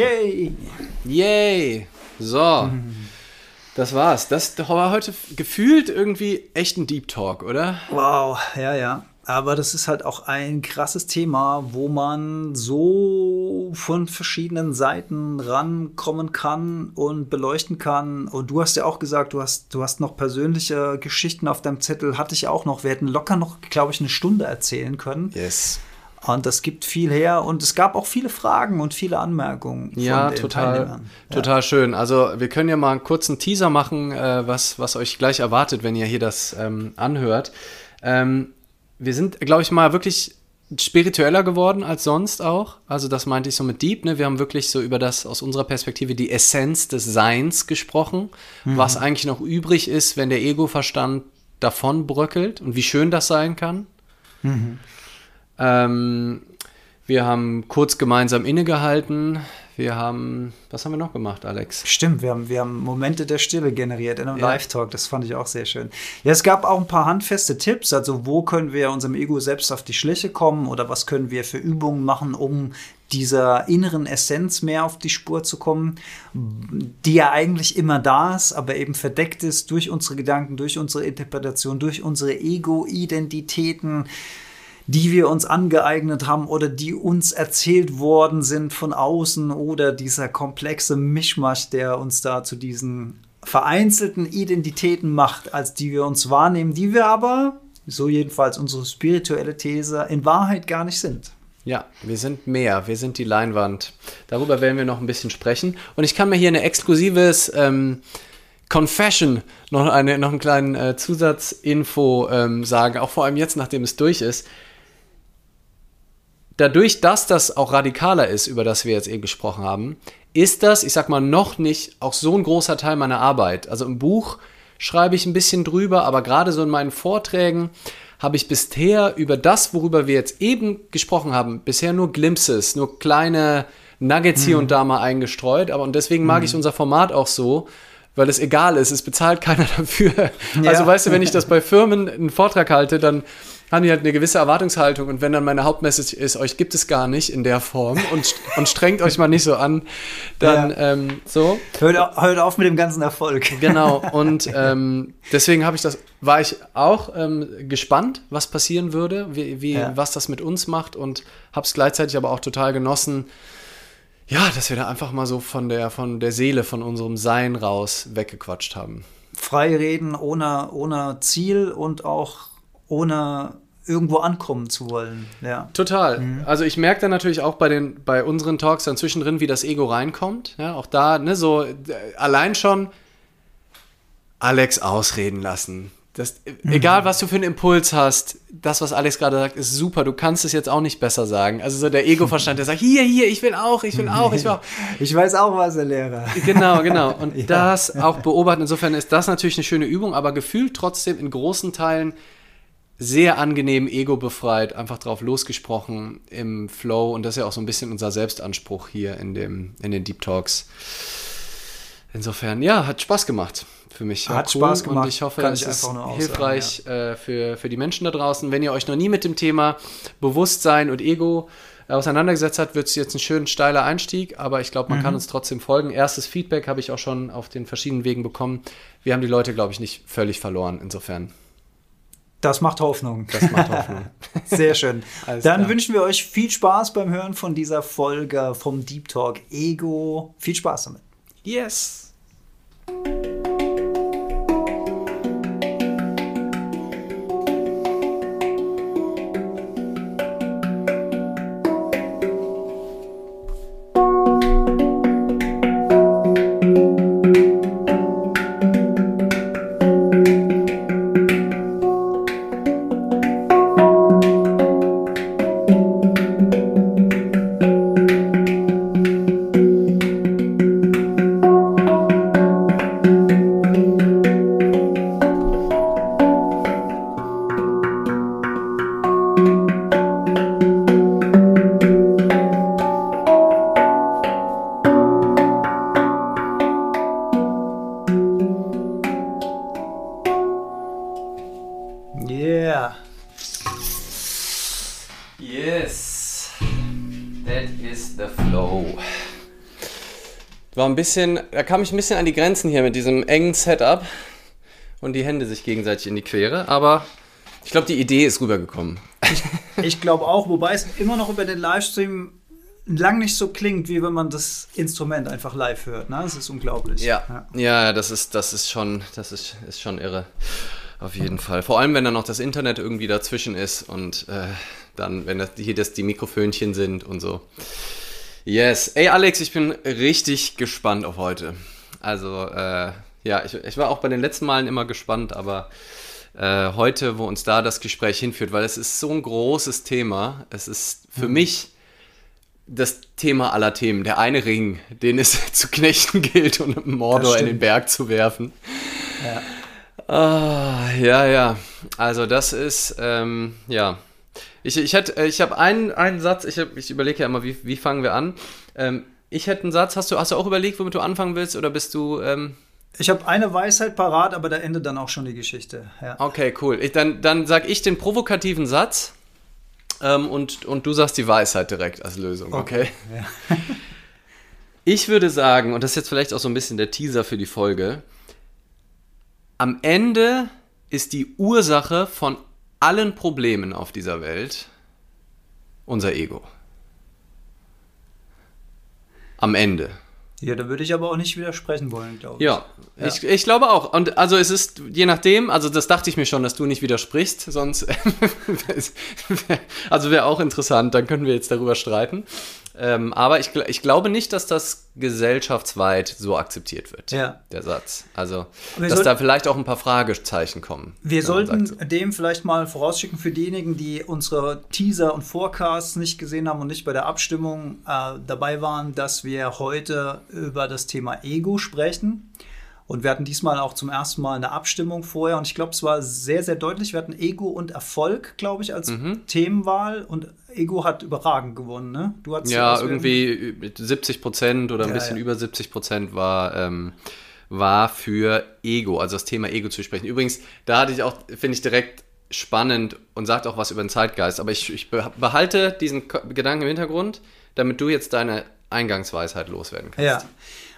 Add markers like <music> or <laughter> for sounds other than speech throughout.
Yay! Yay! So. Das war's. Das war heute gefühlt irgendwie echt ein Deep Talk, oder? Wow, ja, ja. Aber das ist halt auch ein krasses Thema, wo man so von verschiedenen Seiten rankommen kann und beleuchten kann. Und du hast ja auch gesagt, du hast, du hast noch persönliche Geschichten auf deinem Zettel. Hatte ich auch noch. Wir hätten locker noch, glaube ich, eine Stunde erzählen können. Yes. Und das gibt viel her und es gab auch viele Fragen und viele Anmerkungen. ja, total, total ja. schön. Also wir können ja mal einen kurzen Teaser machen, äh, was, was euch gleich erwartet, wenn ihr hier das ähm, anhört. Ähm, wir sind, glaube ich, mal wirklich spiritueller geworden als sonst auch. Also das meinte ich so mit Deep. Ne? Wir haben wirklich so über das aus unserer Perspektive die Essenz des Seins gesprochen, mhm. was eigentlich noch übrig ist, wenn der Ego-Verstand davon bröckelt und wie schön das sein kann. Mhm. Ähm, wir haben kurz gemeinsam innegehalten. Wir haben, was haben wir noch gemacht, Alex? Stimmt, wir haben, wir haben Momente der Stille generiert in einem ja. Live-Talk. Das fand ich auch sehr schön. Ja, es gab auch ein paar handfeste Tipps. Also, wo können wir unserem Ego selbst auf die Schliche kommen oder was können wir für Übungen machen, um dieser inneren Essenz mehr auf die Spur zu kommen, die ja eigentlich immer da ist, aber eben verdeckt ist durch unsere Gedanken, durch unsere Interpretation, durch unsere Ego-Identitäten die wir uns angeeignet haben oder die uns erzählt worden sind von außen oder dieser komplexe Mischmasch, der uns da zu diesen vereinzelten Identitäten macht, als die wir uns wahrnehmen, die wir aber, so jedenfalls unsere spirituelle These, in Wahrheit gar nicht sind. Ja, wir sind mehr, wir sind die Leinwand. Darüber werden wir noch ein bisschen sprechen. Und ich kann mir hier eine exklusives ähm, Confession, noch, eine, noch einen kleinen äh, Zusatzinfo ähm, sagen, auch vor allem jetzt, nachdem es durch ist dadurch, dass das auch radikaler ist, über das wir jetzt eben gesprochen haben, ist das, ich sag mal, noch nicht auch so ein großer Teil meiner Arbeit. Also im Buch schreibe ich ein bisschen drüber, aber gerade so in meinen Vorträgen habe ich bisher über das, worüber wir jetzt eben gesprochen haben, bisher nur Glimpses, nur kleine Nuggets hier mhm. und da mal eingestreut. Aber und deswegen mag mhm. ich unser Format auch so, weil es egal ist, es bezahlt <laughs> keiner dafür. Ja. Also weißt du, wenn ich das bei Firmen einen Vortrag halte, dann haben die halt eine gewisse Erwartungshaltung und wenn dann meine Hauptmessage ist, euch gibt es gar nicht in der Form <laughs> und, und strengt euch mal nicht so an, dann ja. ähm, so. Hört, hört, auf mit dem ganzen Erfolg. <laughs> Genau, und <laughs> ähm, deswegen habe ich das, war ich auch ähm, gespannt, was passieren würde, wie, wie ja. was das mit uns macht und habe es gleichzeitig aber auch total genossen, ja, dass wir da einfach mal so von der, von der Seele, von unserem Sein raus weggequatscht haben. Frei reden ohne, ohne Ziel und auch ohne irgendwo ankommen zu wollen. Ja. Total. Mhm. Also ich merke dann natürlich auch bei den bei unseren Talks dann zwischendrin, wie das Ego reinkommt. Ja, auch da, ne, so äh, allein schon Alex ausreden lassen. Das, mhm. Egal, was du für einen Impuls hast, das, was Alex gerade sagt, ist super. Du kannst es jetzt auch nicht besser sagen. Also so der Ego-Verstand, der sagt, hier, hier, ich will auch, ich will auch, ich will auch. <laughs> Ich weiß auch was, Herr Lehrer. <laughs> Genau, genau. Und <laughs> ja. das auch beobachten. Insofern ist das natürlich eine schöne Übung, aber gefühlt trotzdem in großen Teilen sehr angenehm ego-befreit, einfach drauf losgesprochen im Flow und das ist ja auch so ein bisschen unser Selbstanspruch hier in, dem, in den Deep Talks. Insofern, ja, hat Spaß gemacht für mich. Hat cool Spaß gemacht. Und ich hoffe, es ist hilfreich sagen, ja. äh, für, für die Menschen da draußen. Wenn ihr euch noch nie mit dem Thema Bewusstsein und Ego auseinandergesetzt habt, wird es jetzt ein schön steiler Einstieg, aber ich glaube, man mhm. kann uns trotzdem folgen. Erstes Feedback habe ich auch schon auf den verschiedenen Wegen bekommen. Wir haben die Leute, glaube ich, nicht völlig verloren. Insofern das macht Hoffnung. Das macht Hoffnung. <laughs> Sehr schön. Dann klar. wünschen wir euch viel Spaß beim Hören von dieser Folge vom Deep Talk Ego. Viel Spaß damit. Yes. Bisschen, da kam ich ein bisschen an die Grenzen hier mit diesem engen Setup und die Hände sich gegenseitig in die Quere, aber ich glaube, die Idee ist rübergekommen. Ich, ich glaube auch, wobei es immer noch über den Livestream lang nicht so klingt, wie wenn man das Instrument einfach live hört. Ne? Das ist unglaublich. Ja, ja, ja das, ist, das ist schon, das ist, ist schon irre. Auf jeden Fall. Vor allem, wenn dann noch das Internet irgendwie dazwischen ist und äh, dann, wenn das, hier das die Mikrofönchen sind und so. Yes. Ey, Alex, ich bin richtig gespannt auf heute. Also, äh, ja, ich, ich war auch bei den letzten Malen immer gespannt, aber äh, heute, wo uns da das Gespräch hinführt, weil es ist so ein großes Thema. Es ist für mhm. mich das Thema aller Themen. Der eine Ring, den es <laughs> zu knechten gilt und Mordor in den Berg zu werfen. Ja. Ah, ja, ja. Also das ist, ähm, ja. Ich, ich, hätte, ich habe einen, einen Satz, ich, ich überlege ja immer, wie, wie fangen wir an. Ähm, ich hätte einen Satz, hast du, hast du auch überlegt, womit du anfangen willst oder bist du... Ähm ich habe eine Weisheit parat, aber da endet dann auch schon die Geschichte. Ja. Okay, cool. Ich, dann dann sage ich den provokativen Satz ähm, und, und du sagst die Weisheit direkt als Lösung, okay? okay? Ja. <laughs> ich würde sagen, und das ist jetzt vielleicht auch so ein bisschen der Teaser für die Folge, am Ende ist die Ursache von allen Problemen auf dieser Welt unser Ego. Am Ende. Ja, da würde ich aber auch nicht widersprechen wollen, glaube ich. Ja, ja. Ich, ich glaube auch. Und also es ist, je nachdem, also das dachte ich mir schon, dass du nicht widersprichst, sonst, <laughs> also wäre auch interessant, dann könnten wir jetzt darüber streiten. Ähm, aber ich, ich glaube nicht, dass das gesellschaftsweit so akzeptiert wird, ja. der Satz. Also, dass sollten, da vielleicht auch ein paar Fragezeichen kommen. Wir sollten so. dem vielleicht mal vorausschicken für diejenigen, die unsere Teaser und Forecasts nicht gesehen haben und nicht bei der Abstimmung äh, dabei waren, dass wir heute über das Thema Ego sprechen. Und wir hatten diesmal auch zum ersten Mal eine Abstimmung vorher. Und ich glaube, es war sehr, sehr deutlich. Wir hatten Ego und Erfolg, glaube ich, als mhm. Themenwahl. Und Ego hat überragend gewonnen, ne? Du hast ja, irgendwie mit 70 Prozent oder ein ja, bisschen ja. über 70 Prozent war, ähm, war für Ego, also das Thema Ego zu sprechen. Übrigens, da hatte ich auch, finde ich direkt spannend und sagt auch was über den Zeitgeist. Aber ich, ich behalte diesen Gedanken im Hintergrund, damit du jetzt deine Eingangsweisheit loswerden kannst. Ja.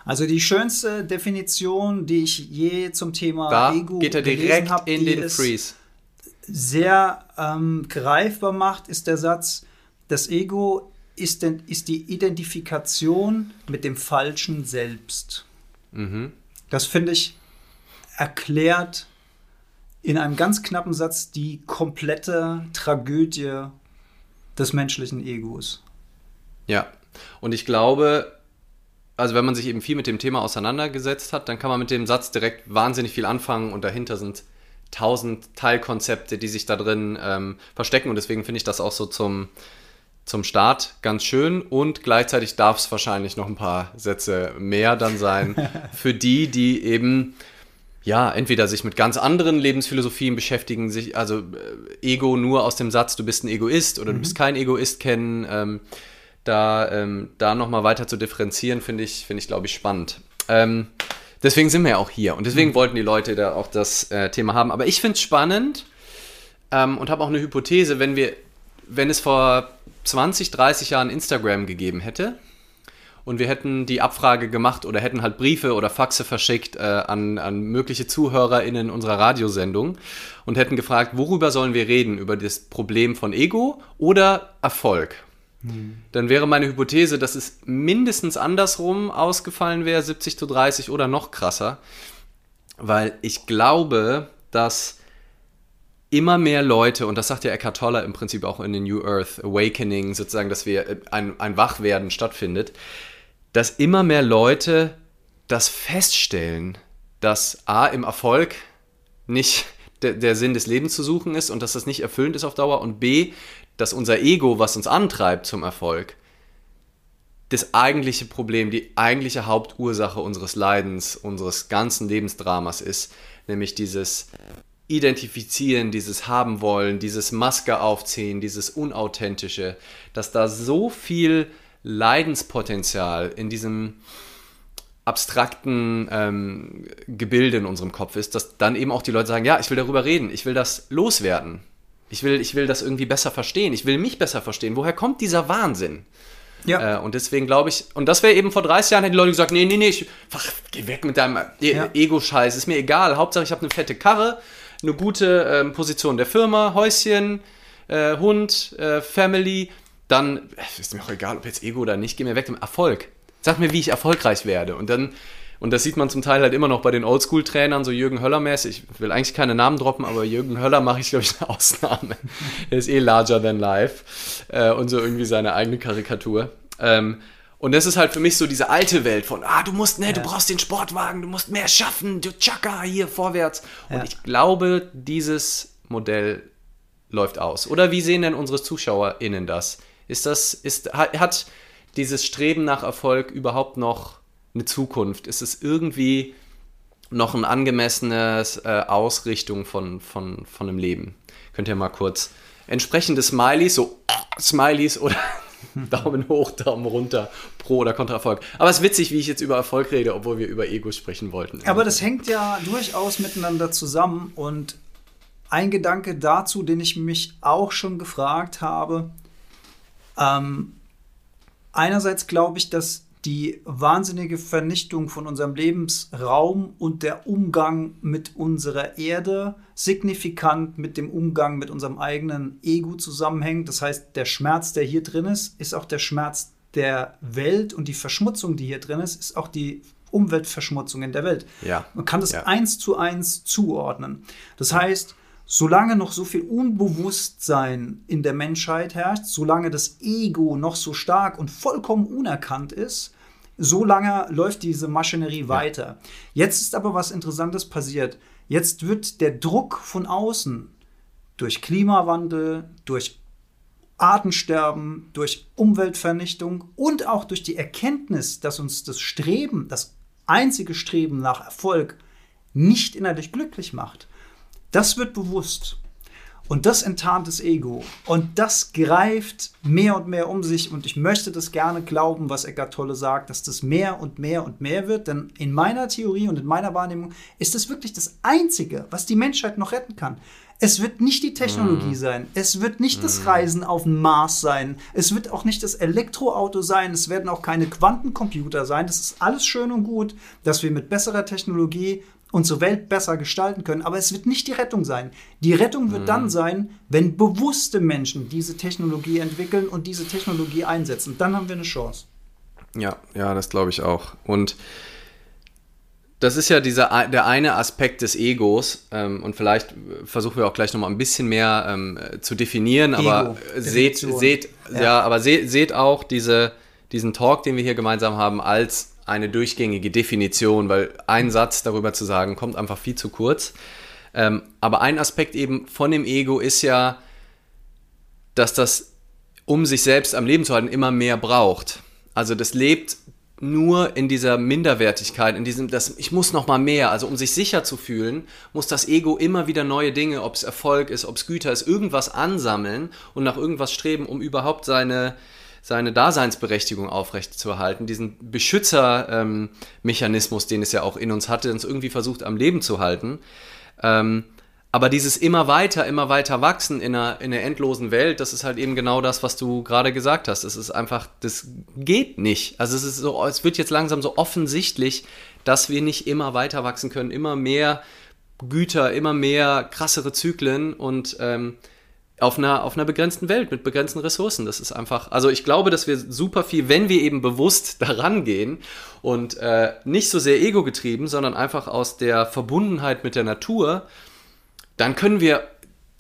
Also die schönste Definition, die ich je zum Thema da Ego geht er direkt hab, in den Freeze. Sehr ähm, greifbar macht, ist der Satz: Das Ego ist, denn, ist die Identifikation mit dem falschen Selbst. Mhm. Das finde ich erklärt in einem ganz knappen Satz die komplette Tragödie des menschlichen Egos. Ja, und ich glaube, also wenn man sich eben viel mit dem Thema auseinandergesetzt hat, dann kann man mit dem Satz direkt wahnsinnig viel anfangen und dahinter sind tausend Teilkonzepte, die sich da drin ähm, verstecken und deswegen finde ich das auch so zum, zum Start ganz schön und gleichzeitig darf es wahrscheinlich noch ein paar Sätze mehr dann sein <laughs> für die, die eben ja, entweder sich mit ganz anderen Lebensphilosophien beschäftigen, sich also äh, Ego nur aus dem Satz, du bist ein Egoist oder mhm. du bist kein Egoist kennen. Ähm, da, ähm, da nochmal weiter zu differenzieren, finde ich, finde ich, glaube ich, spannend. Ähm, deswegen sind wir ja auch hier und deswegen mhm. wollten die Leute da auch das äh, Thema haben. Aber ich finde es spannend ähm, und habe auch eine Hypothese, wenn wir, wenn es vor 20, 30 Jahren Instagram gegeben hätte und wir hätten die Abfrage gemacht oder hätten halt Briefe oder Faxe verschickt äh, an, an mögliche ZuhörerInnen unserer Radiosendung und hätten gefragt, worüber sollen wir reden? Über das Problem von Ego oder Erfolg? Dann wäre meine Hypothese, dass es mindestens andersrum ausgefallen wäre, 70 zu 30 oder noch krasser. Weil ich glaube, dass immer mehr Leute, und das sagt ja Eckhart Tolle im Prinzip auch in den New Earth Awakening, sozusagen, dass wir äh, ein, ein Wachwerden stattfindet, dass immer mehr Leute das feststellen, dass A im Erfolg nicht der, der Sinn des Lebens zu suchen ist und dass das nicht erfüllend ist auf Dauer und B, dass unser Ego, was uns antreibt zum Erfolg, das eigentliche Problem, die eigentliche Hauptursache unseres Leidens, unseres ganzen Lebensdramas ist, nämlich dieses Identifizieren, dieses Haben wollen, dieses Maske aufziehen, dieses Unauthentische, dass da so viel Leidenspotenzial in diesem abstrakten ähm, Gebilde in unserem Kopf ist, dass dann eben auch die Leute sagen, ja, ich will darüber reden, ich will das loswerden. Ich will, ich will das irgendwie besser verstehen. Ich will mich besser verstehen. Woher kommt dieser Wahnsinn? Ja. Äh, und deswegen glaube ich, und das wäre eben vor 30 Jahren, hätten die Leute gesagt, nee, nee, nee, ich, ach, geh weg mit deinem e ja. Ego-Scheiß, ist mir egal. Hauptsache, ich habe eine fette Karre, eine gute ähm, Position der Firma, Häuschen, äh, Hund, äh, Family. Dann äh, ist mir auch egal, ob jetzt Ego oder nicht, geh mir weg mit dem Erfolg. Sag mir, wie ich erfolgreich werde. Und dann und das sieht man zum Teil halt immer noch bei den Oldschool-Trainern, so Jürgen Höller-mäßig. Ich will eigentlich keine Namen droppen, aber Jürgen Höller mache ich, glaube ich, eine Ausnahme. <laughs> er ist eh larger than life. Äh, und so irgendwie seine eigene Karikatur. Ähm, und das ist halt für mich so diese alte Welt von, ah, du musst, ne, ja. du brauchst den Sportwagen, du musst mehr schaffen, du tschakka, hier vorwärts. Und ja. ich glaube, dieses Modell läuft aus. Oder wie sehen denn unsere ZuschauerInnen das? Ist das, ist, hat dieses Streben nach Erfolg überhaupt noch eine Zukunft? Ist es irgendwie noch eine angemessene äh, Ausrichtung von, von, von einem Leben? Könnt ihr mal kurz entsprechende Smileys, so Smileys oder <laughs> Daumen hoch, Daumen runter, pro oder kontra Erfolg. Aber es ist witzig, wie ich jetzt über Erfolg rede, obwohl wir über Ego sprechen wollten. Aber das hängt ja durchaus miteinander zusammen und ein Gedanke dazu, den ich mich auch schon gefragt habe. Ähm, einerseits glaube ich, dass die wahnsinnige Vernichtung von unserem Lebensraum und der Umgang mit unserer Erde signifikant mit dem Umgang mit unserem eigenen Ego zusammenhängt. Das heißt, der Schmerz, der hier drin ist, ist auch der Schmerz der Welt und die Verschmutzung, die hier drin ist, ist auch die Umweltverschmutzung in der Welt. Ja. Man kann das ja. eins zu eins zuordnen. Das heißt, solange noch so viel Unbewusstsein in der Menschheit herrscht, solange das Ego noch so stark und vollkommen unerkannt ist, solange läuft diese Maschinerie weiter. Jetzt ist aber was Interessantes passiert. Jetzt wird der Druck von außen durch Klimawandel, durch Artensterben, durch Umweltvernichtung und auch durch die Erkenntnis, dass uns das Streben, das einzige Streben nach Erfolg nicht innerlich glücklich macht. Das wird bewusst. Und das enttarnt das Ego. Und das greift mehr und mehr um sich. Und ich möchte das gerne glauben, was Eckart Tolle sagt, dass das mehr und mehr und mehr wird. Denn in meiner Theorie und in meiner Wahrnehmung ist das wirklich das Einzige, was die Menschheit noch retten kann. Es wird nicht die Technologie mm. sein. Es wird nicht mm. das mhm. Reisen auf den Mars sein. Es wird auch nicht das Elektroauto sein. Es werden auch keine Quantencomputer sein. Das ist alles schön und gut, dass wir mit besserer Technologie unsere Welt besser gestalten können. Aber es wird nicht die Rettung sein. Die Rettung wird mhm. dann sein, wenn bewusste Menschen diese Technologie entwickeln und diese Technologie einsetzen. Dann haben wir eine Chance. Ja, ja, das glaube ich auch. Und das ist ja dieser, der eine Aspekt des Egos ähm, und vielleicht versuchen wir auch gleich nochmal ein bisschen mehr ähm, zu definieren, Ego, aber seht, seht, ja. ja. aber seht, seht auch diese, diesen Talk, den wir hier gemeinsam haben, als eine durchgängige Definition, weil ein Satz darüber zu sagen, kommt einfach viel zu kurz. Ähm, aber ein Aspekt eben von dem Ego ist ja, dass das, um sich selbst am Leben zu halten, immer mehr braucht. Also das lebt nur in dieser Minderwertigkeit, in diesem, das, ich muss noch mal mehr. Also um sich sicher zu fühlen, muss das Ego immer wieder neue Dinge, ob es Erfolg ist, ob es Güter ist, irgendwas ansammeln und nach irgendwas streben, um überhaupt seine, seine Daseinsberechtigung aufrechtzuerhalten, diesen Beschützermechanismus, ähm, den es ja auch in uns hatte, uns irgendwie versucht am Leben zu halten. Ähm, aber dieses immer weiter, immer weiter wachsen in einer, in einer endlosen Welt, das ist halt eben genau das, was du gerade gesagt hast. Es ist einfach, das geht nicht. Also es ist so, es wird jetzt langsam so offensichtlich, dass wir nicht immer weiter wachsen können, immer mehr Güter, immer mehr krassere Zyklen und ähm, auf einer, auf einer begrenzten Welt mit begrenzten Ressourcen. Das ist einfach, also ich glaube, dass wir super viel, wenn wir eben bewusst <laughs> daran gehen und äh, nicht so sehr ego-getrieben, sondern einfach aus der Verbundenheit mit der Natur, dann können wir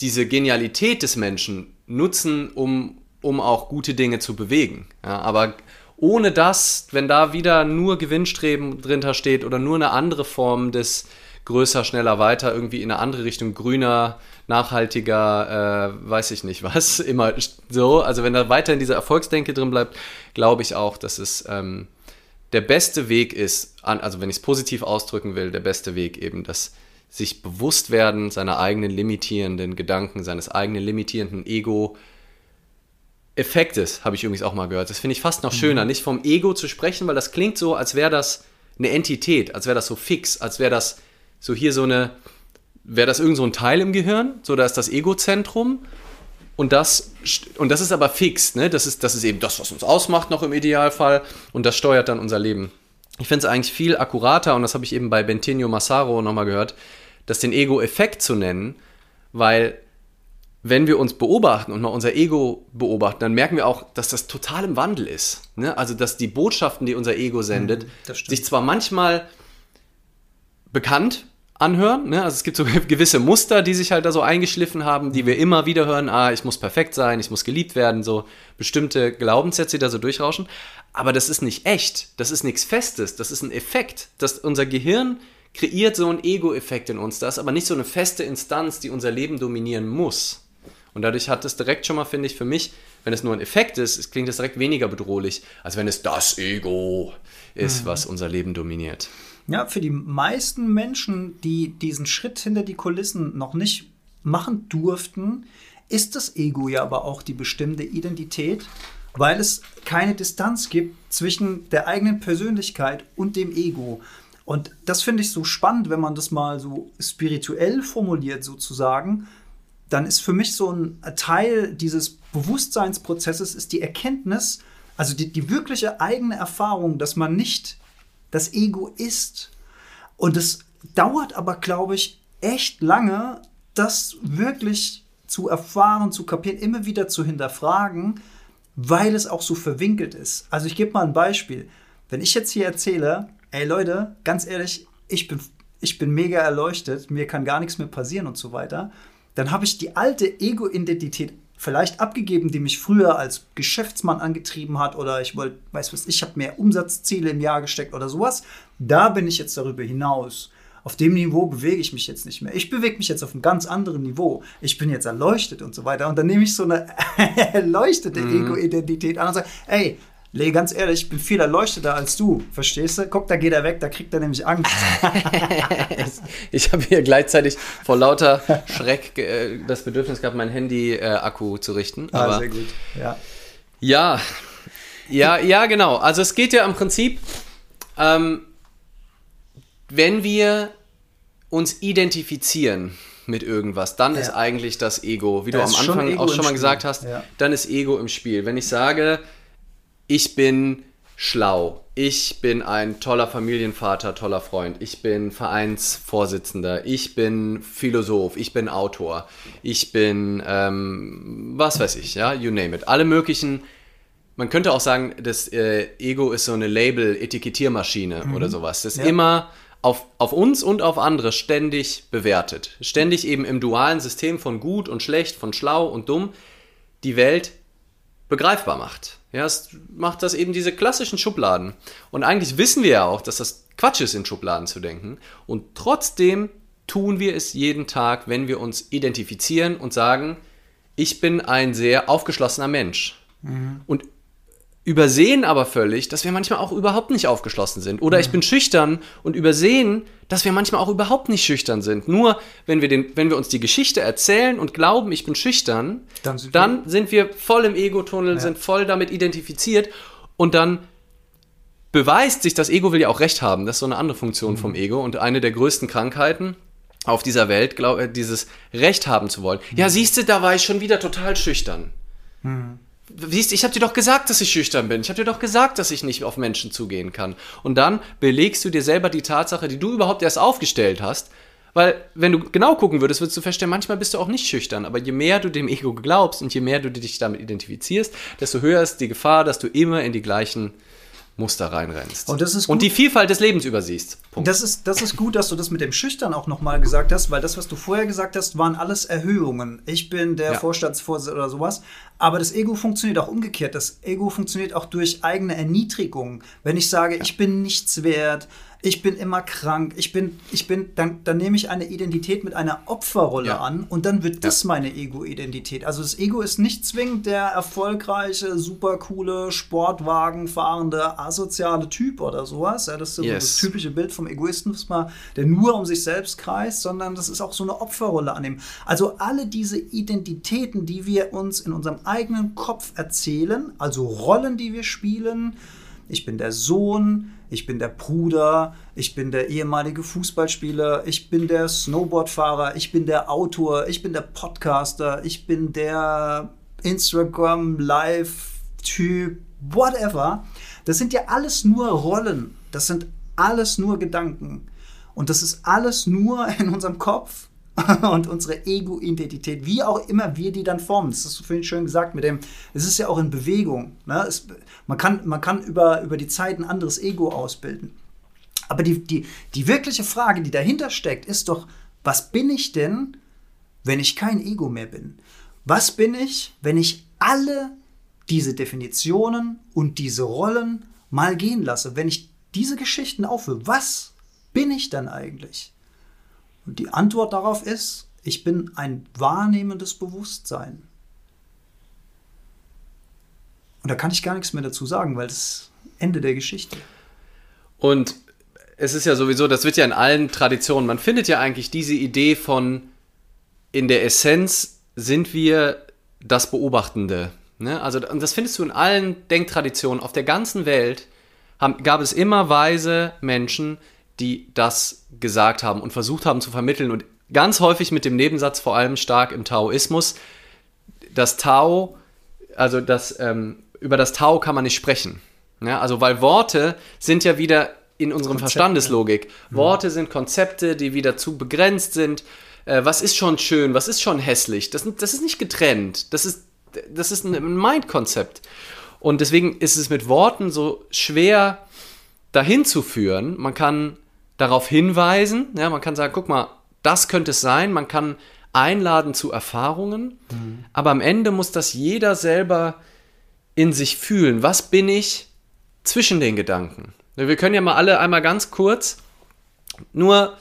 diese Genialität des Menschen nutzen, um, um auch gute Dinge zu bewegen. Ja, aber ohne das, wenn da wieder nur Gewinnstreben drinter steht oder nur eine andere Form des größer, schneller, weiter, irgendwie in eine andere Richtung, grüner, nachhaltiger, äh, weiß ich nicht was, <laughs> immer so. Also wenn da weiter in dieser Erfolgsdenke drin bleibt, glaube ich auch, dass es ähm, der beste Weg ist, an, also wenn ich es positiv ausdrücken will, der beste Weg eben, das sich bewusst werden seiner eigenen limitierenden Gedanken, seines eigenen limitierenden Ego, Effektes, habe ich übrigens auch mal gehört. Das finde ich fast noch schöner, mhm. nicht vom Ego zu sprechen, weil das klingt so, als wäre das eine Entität, als wäre das so fix, als wäre das so hier so eine, wäre das irgend so ein Teil im Gehirn, so da ist das Egozentrum Und das, und das ist aber fix, ne? Das ist, das ist eben das, was uns ausmacht, noch im Idealfall. Und das steuert dann unser Leben. Ich finde es eigentlich viel akkurater, und das habe ich eben bei Bentinho Massaro nochmal gehört, das den Ego-Effekt zu nennen, weil wenn wir uns beobachten und mal unser Ego beobachten, dann merken wir auch, dass das total im Wandel ist. Ne? Also, dass die Botschaften, die unser Ego sendet, mhm, sich zwar manchmal bekannt anhören. Ne? Also es gibt so <laughs> gewisse Muster, die sich halt da so eingeschliffen haben, die wir immer wieder hören. Ah, ich muss perfekt sein, ich muss geliebt werden, so bestimmte Glaubenssätze, die da so durchrauschen. Aber das ist nicht echt, das ist nichts Festes, das ist ein Effekt, dass unser Gehirn kreiert so einen Ego-Effekt in uns. Das ist aber nicht so eine feste Instanz, die unser Leben dominieren muss. Und dadurch hat es direkt schon mal, finde ich, für mich, wenn es nur ein Effekt ist, klingt es direkt weniger bedrohlich, als wenn es das Ego ist, mhm. was unser Leben dominiert. Ja, für die meisten Menschen, die diesen Schritt hinter die Kulissen noch nicht machen durften, ist das Ego ja aber auch die bestimmte Identität, weil es keine Distanz gibt zwischen der eigenen Persönlichkeit und dem Ego. Und das finde ich so spannend, wenn man das mal so spirituell formuliert sozusagen, dann ist für mich so ein Teil dieses Bewusstseinsprozesses ist die Erkenntnis, also die, die wirkliche eigene Erfahrung, dass man nicht das Ego ist. Und es dauert aber, glaube ich, echt lange, das wirklich zu erfahren, zu kapieren, immer wieder zu hinterfragen, weil es auch so verwinkelt ist. Also ich gebe mal ein Beispiel. Wenn ich jetzt hier erzähle, ey Leute, ganz ehrlich, ich bin, ich bin mega erleuchtet, mir kann gar nichts mehr passieren und so weiter, dann habe ich die alte Ego-Identität vielleicht abgegeben, die mich früher als Geschäftsmann angetrieben hat oder ich wollte, weiß was, ich habe mehr Umsatzziele im Jahr gesteckt oder sowas. Da bin ich jetzt darüber hinaus. Auf dem Niveau bewege ich mich jetzt nicht mehr. Ich bewege mich jetzt auf einem ganz anderen Niveau. Ich bin jetzt erleuchtet und so weiter. Und dann nehme ich so eine <laughs> erleuchtete mhm. Ego-Identität an und sage, ey, Lee, ganz ehrlich, ich bin viel erleuchteter als du, verstehst du? Guck, da geht er weg, da kriegt er nämlich Angst. <laughs> ich habe hier gleichzeitig vor lauter Schreck äh, das Bedürfnis gehabt, mein Handy-Akku äh, zu richten. Ah, Aber, ah, sehr gut, ja. Ja, ja, ja, genau. Also es geht ja im Prinzip, ähm, wenn wir uns identifizieren mit irgendwas, dann ja. ist eigentlich das Ego, wie da du am Anfang auch schon mal gesagt hast, ja. dann ist Ego im Spiel. Wenn ich sage, ich bin schlau, ich bin ein toller Familienvater, toller Freund, ich bin Vereinsvorsitzender, ich bin Philosoph, ich bin Autor, ich bin, ähm, was weiß ich, ja, you name it. Alle möglichen, man könnte auch sagen, das äh, Ego ist so eine Label-Etikettiermaschine mhm. oder sowas. Das ja. immer auf, auf uns und auf andere ständig bewertet. Ständig eben im dualen System von gut und schlecht, von schlau und dumm die Welt begreifbar macht. Ja, es macht das eben diese klassischen Schubladen. Und eigentlich wissen wir ja auch, dass das Quatsch ist, in Schubladen zu denken. Und trotzdem tun wir es jeden Tag, wenn wir uns identifizieren und sagen, ich bin ein sehr aufgeschlossener Mensch. Mhm. Und übersehen aber völlig, dass wir manchmal auch überhaupt nicht aufgeschlossen sind. Oder ich bin schüchtern und übersehen, dass wir manchmal auch überhaupt nicht schüchtern sind. Nur wenn wir, den, wenn wir uns die Geschichte erzählen und glauben, ich bin schüchtern, dann sind, dann wir, sind wir, voll im Ego-Tunnel, ja. sind voll damit identifiziert und dann beweist sich, das Ego will ja auch Recht haben. Das ist so eine andere Funktion mhm. vom Ego und eine der größten Krankheiten auf dieser Welt, glaub, dieses Recht haben zu wollen. Mhm. Ja, siehst du, da war ich schon wieder total schüchtern. Mhm. Siehst, ich habe dir doch gesagt, dass ich schüchtern bin. Ich habe dir doch gesagt, dass ich nicht auf Menschen zugehen kann. Und dann belegst du dir selber die Tatsache, die du überhaupt erst aufgestellt hast. Weil, wenn du genau gucken würdest, würdest du feststellen, manchmal bist du auch nicht schüchtern. Aber je mehr du dem Ego glaubst und je mehr du dich damit identifizierst, desto höher ist die Gefahr, dass du immer in die gleichen Muster reinrennst. Und, das ist und die Vielfalt des Lebens übersiehst. Punkt. Das ist, das ist gut, dass du das mit dem Schüchtern auch nochmal gesagt hast, weil das, was du vorher gesagt hast, waren alles Erhöhungen. Ich bin der ja. Vorstandsvorsitzende oder sowas. Aber das Ego funktioniert auch umgekehrt. Das Ego funktioniert auch durch eigene Erniedrigung. Wenn ich sage, ja. ich bin nichts wert, ich bin immer krank, ich bin, ich bin, dann, dann nehme ich eine Identität mit einer Opferrolle ja. an und dann wird das ja. meine Ego-Identität. Also das Ego ist nicht zwingend der erfolgreiche, super coole, Sportwagen fahrende, asoziale Typ oder sowas. Ja, das ist so yes. das typische Bild vom Egoismus, der nur um sich selbst kreist, sondern das ist auch so eine Opferrolle annehmen. Also alle diese Identitäten, die wir uns in unserem eigenen Kopf erzählen, also Rollen, die wir spielen, ich bin der Sohn, ich bin der Bruder, ich bin der ehemalige Fußballspieler, ich bin der Snowboardfahrer, ich bin der Autor, ich bin der Podcaster, ich bin der Instagram Live-Typ, whatever. Das sind ja alles nur Rollen. Das sind alles nur Gedanken. Und das ist alles nur in unserem Kopf <laughs> und unsere Ego-Identität, wie auch immer wir die dann formen. Das hast du vorhin schön gesagt mit dem, es ist ja auch in Bewegung. Ne? Es, man kann, man kann über, über die Zeit ein anderes Ego ausbilden. Aber die, die, die wirkliche Frage, die dahinter steckt, ist doch, was bin ich denn, wenn ich kein Ego mehr bin? Was bin ich, wenn ich alle diese Definitionen und diese Rollen mal gehen lasse? Wenn ich diese Geschichten aufhöre, was bin ich dann eigentlich? Und die Antwort darauf ist, ich bin ein wahrnehmendes Bewusstsein. Und da kann ich gar nichts mehr dazu sagen, weil das Ende der Geschichte. Und es ist ja sowieso, das wird ja in allen Traditionen, man findet ja eigentlich diese Idee von, in der Essenz sind wir das Beobachtende. Ne? Also, und das findest du in allen Denktraditionen auf der ganzen Welt, haben, gab es immer weise Menschen, die das gesagt haben und versucht haben zu vermitteln und ganz häufig mit dem Nebensatz, vor allem stark im Taoismus, das Tao, also das, ähm, über das Tao kann man nicht sprechen. Ja, also weil Worte sind ja wieder in unserem Konzepte. Verstandeslogik. Mhm. Worte sind Konzepte, die wieder zu begrenzt sind. Äh, was ist schon schön, was ist schon hässlich? Das, das ist nicht getrennt. Das ist, das ist ein Mind-Konzept. Und deswegen ist es mit Worten so schwer dahin zu führen. Man kann darauf hinweisen. Ja, man kann sagen, guck mal, das könnte es sein. Man kann einladen zu Erfahrungen. Mhm. Aber am Ende muss das jeder selber in sich fühlen. Was bin ich zwischen den Gedanken? Wir können ja mal alle einmal ganz kurz, nur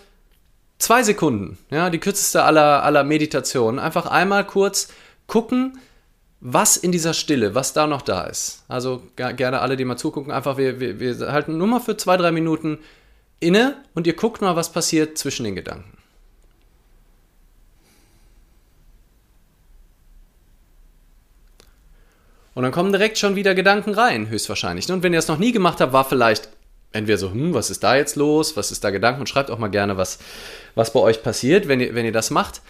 zwei Sekunden, ja, die kürzeste aller, aller Meditationen, einfach einmal kurz gucken, was in dieser Stille, was da noch da ist. Also gerne alle, die mal zugucken, einfach, wir, wir, wir halten nur mal für zwei, drei Minuten inne und ihr guckt mal, was passiert zwischen den Gedanken. Und dann kommen direkt schon wieder Gedanken rein, höchstwahrscheinlich. Und wenn ihr das noch nie gemacht habt, war vielleicht entweder so, hm, was ist da jetzt los? Was ist da Gedanken? Und schreibt auch mal gerne, was, was bei euch passiert, wenn ihr, wenn ihr das macht.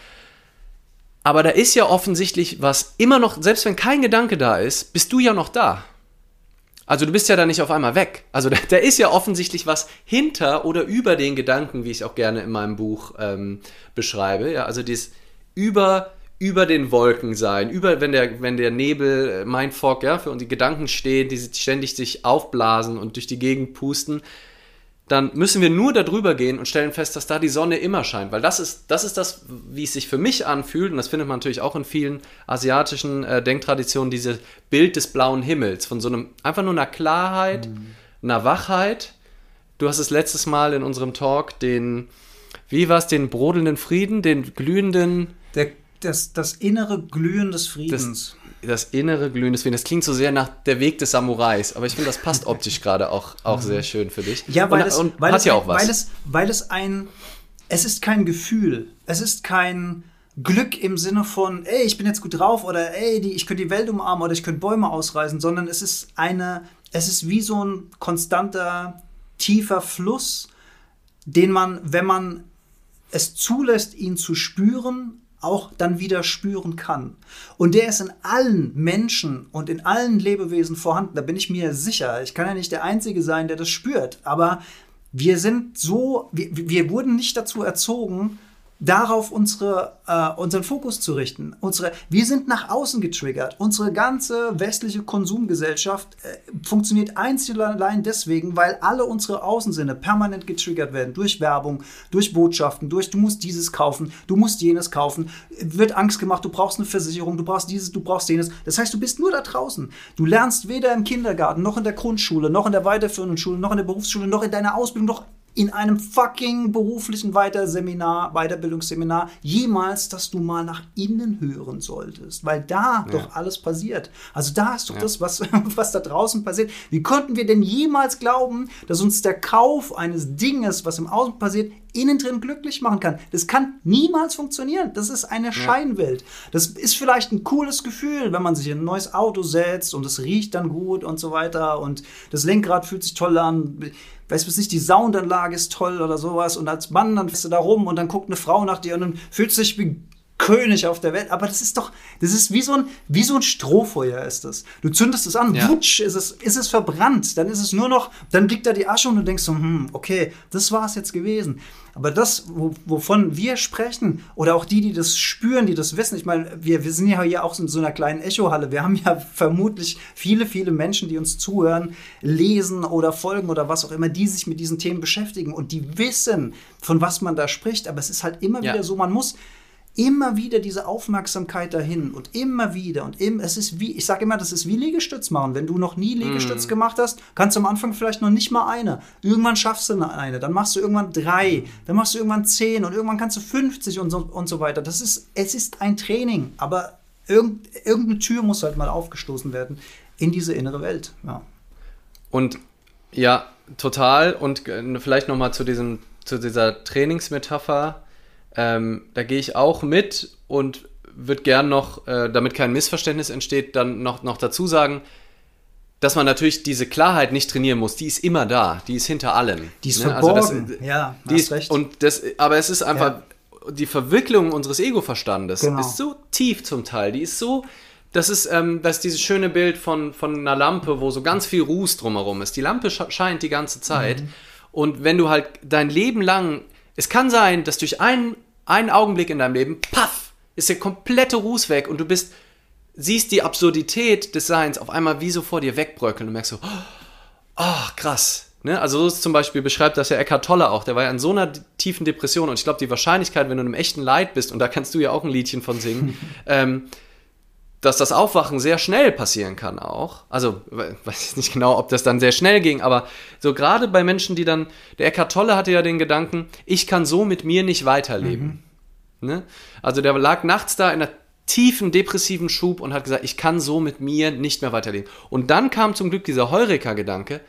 Aber da ist ja offensichtlich was immer noch, selbst wenn kein Gedanke da ist, bist du ja noch da. Also du bist ja da nicht auf einmal weg. Also da, da, ist ja offensichtlich was hinter oder über den Gedanken, wie ich auch gerne in meinem Buch ähm, beschreibe. Ja, also dieses über, über den Wolken sein, über, wenn der, wenn der Nebel, äh, Mindfog, ja, für uns die Gedanken stehen, die ständig sich aufblasen und durch die Gegend pusten, dann müssen wir nur darüber gehen und stellen fest, dass da die Sonne immer scheint. Weil das ist, das ist das, wie es sich für mich anfühlt, und das findet man natürlich auch in vielen asiatischen äh, Denktraditionen, dieses Bild des blauen Himmels, von so einem, einfach nur einer Klarheit, mhm. einer Wachheit. Du hast es letztes Mal in unserem Talk den, wie war es, den brodelnden Frieden, den glühenden. Der, das, das innere Glühen des Friedens. Das, das innere Glühen des. Das klingt so sehr nach der Weg des Samurais, aber ich finde, das passt optisch gerade auch, auch mhm. sehr schön für dich. Ja, weil, und, es, und weil hat es, ja auch was. Weil es, weil es ein, es ist kein Gefühl, es ist kein Glück im Sinne von, ey, ich bin jetzt gut drauf oder ey, die, ich könnte die Welt umarmen oder ich könnte Bäume ausreißen, sondern es ist eine, es ist wie so ein konstanter, tiefer Fluss, den man, wenn man es zulässt, ihn zu spüren, auch dann wieder spüren kann. Und der ist in allen Menschen und in allen Lebewesen vorhanden. Da bin ich mir sicher. Ich kann ja nicht der Einzige sein, der das spürt. Aber wir sind so, wir, wir wurden nicht dazu erzogen, darauf unsere, äh, unseren Fokus zu richten. Unsere, wir sind nach außen getriggert. Unsere ganze westliche Konsumgesellschaft äh, funktioniert einzig und allein deswegen, weil alle unsere Außensinne permanent getriggert werden. Durch Werbung, durch Botschaften, durch du musst dieses kaufen, du musst jenes kaufen. Wird Angst gemacht, du brauchst eine Versicherung, du brauchst dieses, du brauchst jenes. Das heißt, du bist nur da draußen. Du lernst weder im Kindergarten, noch in der Grundschule, noch in der weiterführenden Schule, noch in der Berufsschule, noch in deiner Ausbildung, noch in einem fucking beruflichen Weiterseminar, Weiterbildungsseminar jemals, dass du mal nach innen hören solltest, weil da ja. doch alles passiert. Also da ist doch ja. das, was, <laughs> was da draußen passiert. Wie konnten wir denn jemals glauben, dass uns der Kauf eines Dinges, was im Außen passiert, innen drin glücklich machen kann. Das kann niemals funktionieren. Das ist eine Scheinwelt. Das ist vielleicht ein cooles Gefühl, wenn man sich in ein neues Auto setzt und es riecht dann gut und so weiter und das Lenkrad fühlt sich toll an. Weißt du nicht, die Soundanlage ist toll oder sowas und als Mann dann bist du da rum und dann guckt eine Frau nach dir und dann fühlst du dich wie König auf der Welt. Aber das ist doch, das ist wie so ein, wie so ein Strohfeuer ist das. Du zündest es an, Ja. wutsch, ist es, ist es verbrannt. Dann ist es nur noch, dann liegt da die Asche und du denkst so, hm, okay, das war es jetzt gewesen. Aber das, wo, wovon wir sprechen, oder auch die, die das spüren, die das wissen, ich meine, wir, wir sind ja hier auch in so einer kleinen Echohalle. Wir haben ja <laughs> vermutlich viele, viele Menschen, die uns zuhören, lesen oder folgen oder was auch immer, die sich mit diesen Themen beschäftigen und die wissen, von was man da spricht. Aber es ist halt immer Ja. wieder so, man muss immer wieder diese Aufmerksamkeit dahin und immer wieder und im, es ist wie, ich sage immer, das ist wie Liegestütz machen. Wenn du noch nie Liegestütz gemacht hast, kannst du am Anfang vielleicht noch nicht mal eine. Irgendwann schaffst du eine, dann machst du irgendwann drei, dann machst du irgendwann zehn und irgendwann kannst du 50 und so, und so weiter. Das ist, es ist ein Training, aber irgend, irgendeine Tür muss halt mal aufgestoßen werden in diese innere Welt. Ja. Und ja, total. Und äh, vielleicht noch mal zu diesem, zu dieser Trainingsmetapher. Ähm, da gehe ich auch mit und würde gern noch, äh, damit kein Missverständnis entsteht, dann noch, noch dazu sagen, dass man natürlich diese Klarheit nicht trainieren muss. Die ist immer da. Die ist hinter allem. Die ist Ne? Also das- verborgen. ja, die hast ist, recht. Und das, aber es ist einfach, die Verwicklung unseres Ego-Verstandes Genau. ist so tief zum Teil. Die ist so, das ist, ähm, das ist dieses schöne Bild von, von einer Lampe, wo so ganz viel Ruß drumherum ist. Die Lampe sch scheint die ganze Zeit. Mhm. Und wenn du halt dein Leben lang, es kann sein, dass durch einen, einen Augenblick in deinem Leben, paff, ist der komplette Ruß weg und du bist, siehst die Absurdität des Seins auf einmal wie so vor dir wegbröckeln und merkst so, ach krass. Ne? Also so ist zum Beispiel beschreibt das ja Eckhart Tolle auch. Der war ja in so einer tiefen Depression und ich glaube, die Wahrscheinlichkeit, wenn du in einem echten Leid bist, und da kannst du ja auch ein Liedchen von singen, <laughs> ähm, dass das Aufwachen sehr schnell passieren kann auch. Also we- weiß ich nicht genau, ob das dann sehr schnell ging, aber so gerade bei Menschen, die dann, der Eckhart Tolle hatte ja den Gedanken, ich kann so mit mir nicht weiterleben. Ne? Also der lag nachts da in einer tiefen depressiven Schub und hat gesagt, ich kann so mit mir nicht mehr weiterleben. Und dann kam zum Glück dieser Heureka-Gedanke,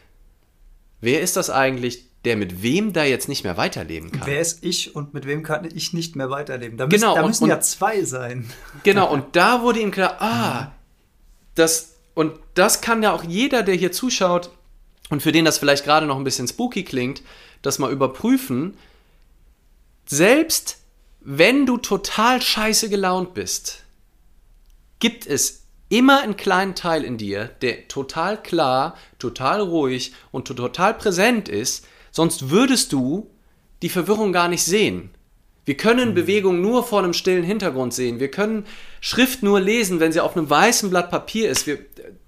wer ist das eigentlich, der mit wem da jetzt nicht mehr weiterleben kann? Wer ist ich und mit wem kann ich nicht mehr weiterleben? Da müssen, Genau, da und- müssen und- ja zwei sein. Genau, und <laughs> da wurde ihm klar, ah, das, und das kann ja auch jeder, der hier zuschaut und für den das vielleicht gerade noch ein bisschen spooky klingt, das mal überprüfen. Selbst wenn du total scheiße gelaunt bist, gibt es immer einen kleinen Teil in dir, der total klar, total ruhig und total präsent ist, sonst würdest du die Verwirrung gar nicht sehen. Wir können Bewegung nur vor einem stillen Hintergrund sehen. Wir können Schrift nur lesen, wenn sie auf einem weißen Blatt Papier ist. Wir,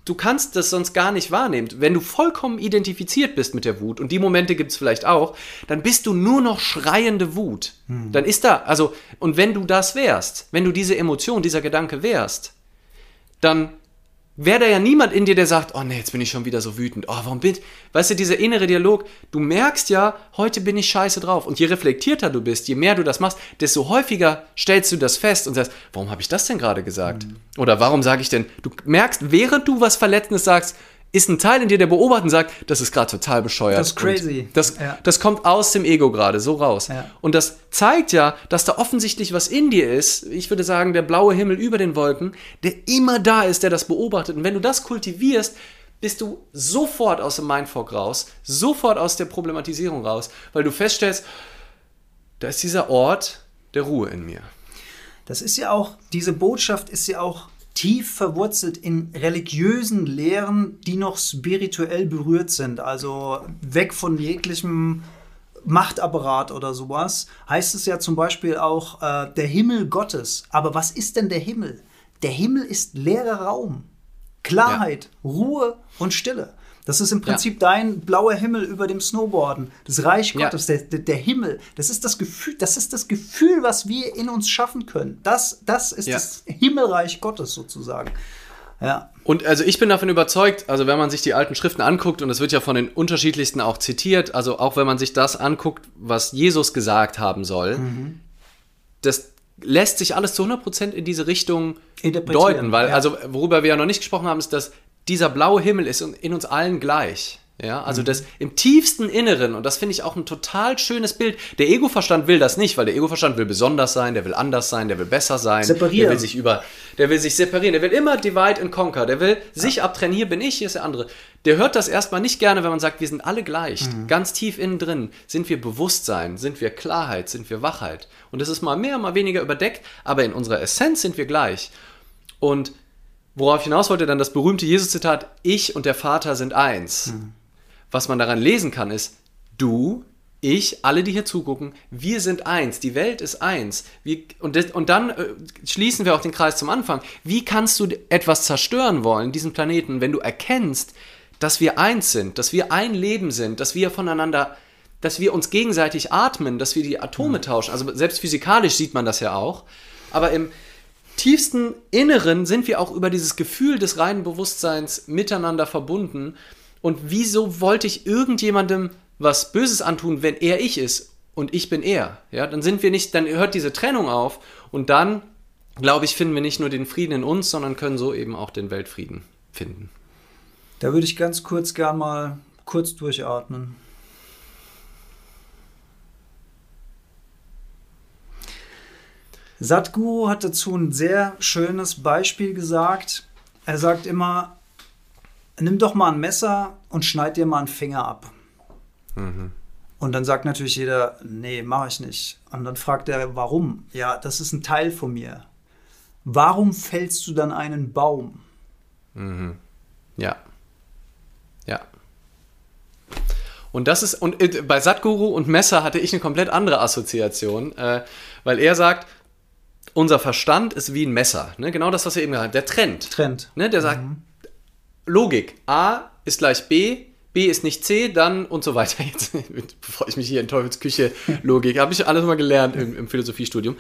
du kannst das sonst gar nicht wahrnehmen. Wenn du vollkommen identifiziert bist mit der Wut, und die Momente gibt es vielleicht auch, dann bist du nur noch schreiende Wut. Dann ist da, also, und wenn du das wärst, wenn du diese Emotion, dieser Gedanke wärst, dann wäre da ja niemand in dir, der sagt, oh nee, jetzt bin ich schon wieder so wütend. Oh, warum bin ich? Weißt du, dieser innere Dialog, du merkst ja, heute bin ich scheiße drauf. Und je reflektierter du bist, je mehr du das machst, desto häufiger stellst du das fest und sagst, warum habe ich das denn gerade gesagt? Oder warum sage ich denn, du merkst, während du was Verletzendes sagst, ist ein Teil in dir, der beobachtet und sagt, das ist gerade total bescheuert. Das ist crazy. Das, Ja. das kommt aus dem Ego gerade so raus. Ja. Und das zeigt ja, dass da offensichtlich was in dir ist. Ich würde sagen, der blaue Himmel über den Wolken, der immer da ist, der das beobachtet. Und wenn du das kultivierst, bist du sofort aus dem Mindfuck raus, sofort aus der Problematisierung raus, weil du feststellst, da ist dieser Ort der Ruhe in mir. Das ist ja auch, diese Botschaft ist ja auch tief verwurzelt in religiösen Lehren, die noch spirituell berührt sind. Also weg von jeglichem Machtapparat oder sowas. Heißt es ja zum Beispiel auch äh, der Himmel Gottes. Aber was ist denn der Himmel? Der Himmel ist leerer Raum. Klarheit, Ruhe und Stille. Das ist im Prinzip dein blauer Himmel über dem Snowboarden. Das Reich Ja. Gottes, der, der, der Himmel. Das ist das Gefühl, das ist das Gefühl, was wir in uns schaffen können. Das, das ist Ja. das Himmelreich Gottes sozusagen. Ja. Und also ich bin davon überzeugt, also wenn man sich die alten Schriften anguckt, und es wird ja von den unterschiedlichsten auch zitiert, also auch wenn man sich das anguckt, was Jesus gesagt haben soll, das lässt sich alles zu 100% in diese Richtung deuten, weil, ja. also worüber wir ja noch nicht gesprochen haben, ist, dass dieser blaue Himmel ist in uns allen gleich. Ja, also mhm. das im tiefsten Inneren, und das finde ich auch ein total schönes Bild. Der Ego-Verstand will das nicht, weil der Ego-Verstand will besonders sein, der will anders sein, der will besser sein. Separieren. Der will sich über, der will sich separieren, der will immer divide and conquer, der will ja. sich abtrennen. Hier bin ich, hier ist der andere. Der hört das erstmal nicht gerne, wenn man sagt, wir sind alle gleich. Mhm. Ganz tief innen drin sind wir Bewusstsein, sind wir Klarheit, sind wir Wachheit. Und das ist mal mehr, mal weniger überdeckt, aber in unserer Essenz sind wir gleich. Und worauf ich hinaus wollte, dann das berühmte Jesus-Zitat, ich und der Vater sind eins. Mhm was man daran lesen kann, ist, du, ich, alle, die hier zugucken, wir sind eins, die Welt ist eins. Wir, und, das, und dann äh, schließen wir auch den Kreis zum Anfang. Wie kannst du etwas zerstören wollen, diesen Planeten, wenn du erkennst, dass wir eins sind, dass wir ein Leben sind, dass wir voneinander, dass wir uns gegenseitig atmen, dass wir die Atome mhm. tauschen. Also selbst physikalisch sieht man das ja auch. Aber im tiefsten Inneren sind wir auch über dieses Gefühl des reinen Bewusstseins miteinander verbunden. Und wieso wollte ich irgendjemandem was Böses antun, wenn er ich ist und ich bin er? Ja, dann sind wir nicht, dann hört diese Trennung auf und dann, glaube ich, finden wir nicht nur den Frieden in uns, sondern können so eben auch den Weltfrieden finden. Da würde ich ganz kurz gern mal kurz durchatmen. Sadhguru hat dazu ein sehr schönes Beispiel gesagt. Er sagt immer, nimm doch mal ein Messer und schneid dir mal einen Finger ab. Mhm. Und dann sagt natürlich jeder, nee, mache ich nicht. Und dann fragt er, warum? Ja, das ist ein Teil von mir. Warum fällst du dann einen Baum? Mhm. Ja. Ja. Und das ist, und äh, bei Satguru und Messer hatte ich eine komplett andere Assoziation, äh, weil er sagt, unser Verstand ist wie ein Messer. Ne? Genau das, was wir eben gesagt haben. Der trennt. Trennt. Ne? Der sagt, mhm. Logik. A ist gleich B, B ist nicht C, dann und so weiter. <laughs> Jetzt, bevor ich mich hier in Teufelsküche Logik, habe ich alles mal gelernt im, im Philosophiestudium.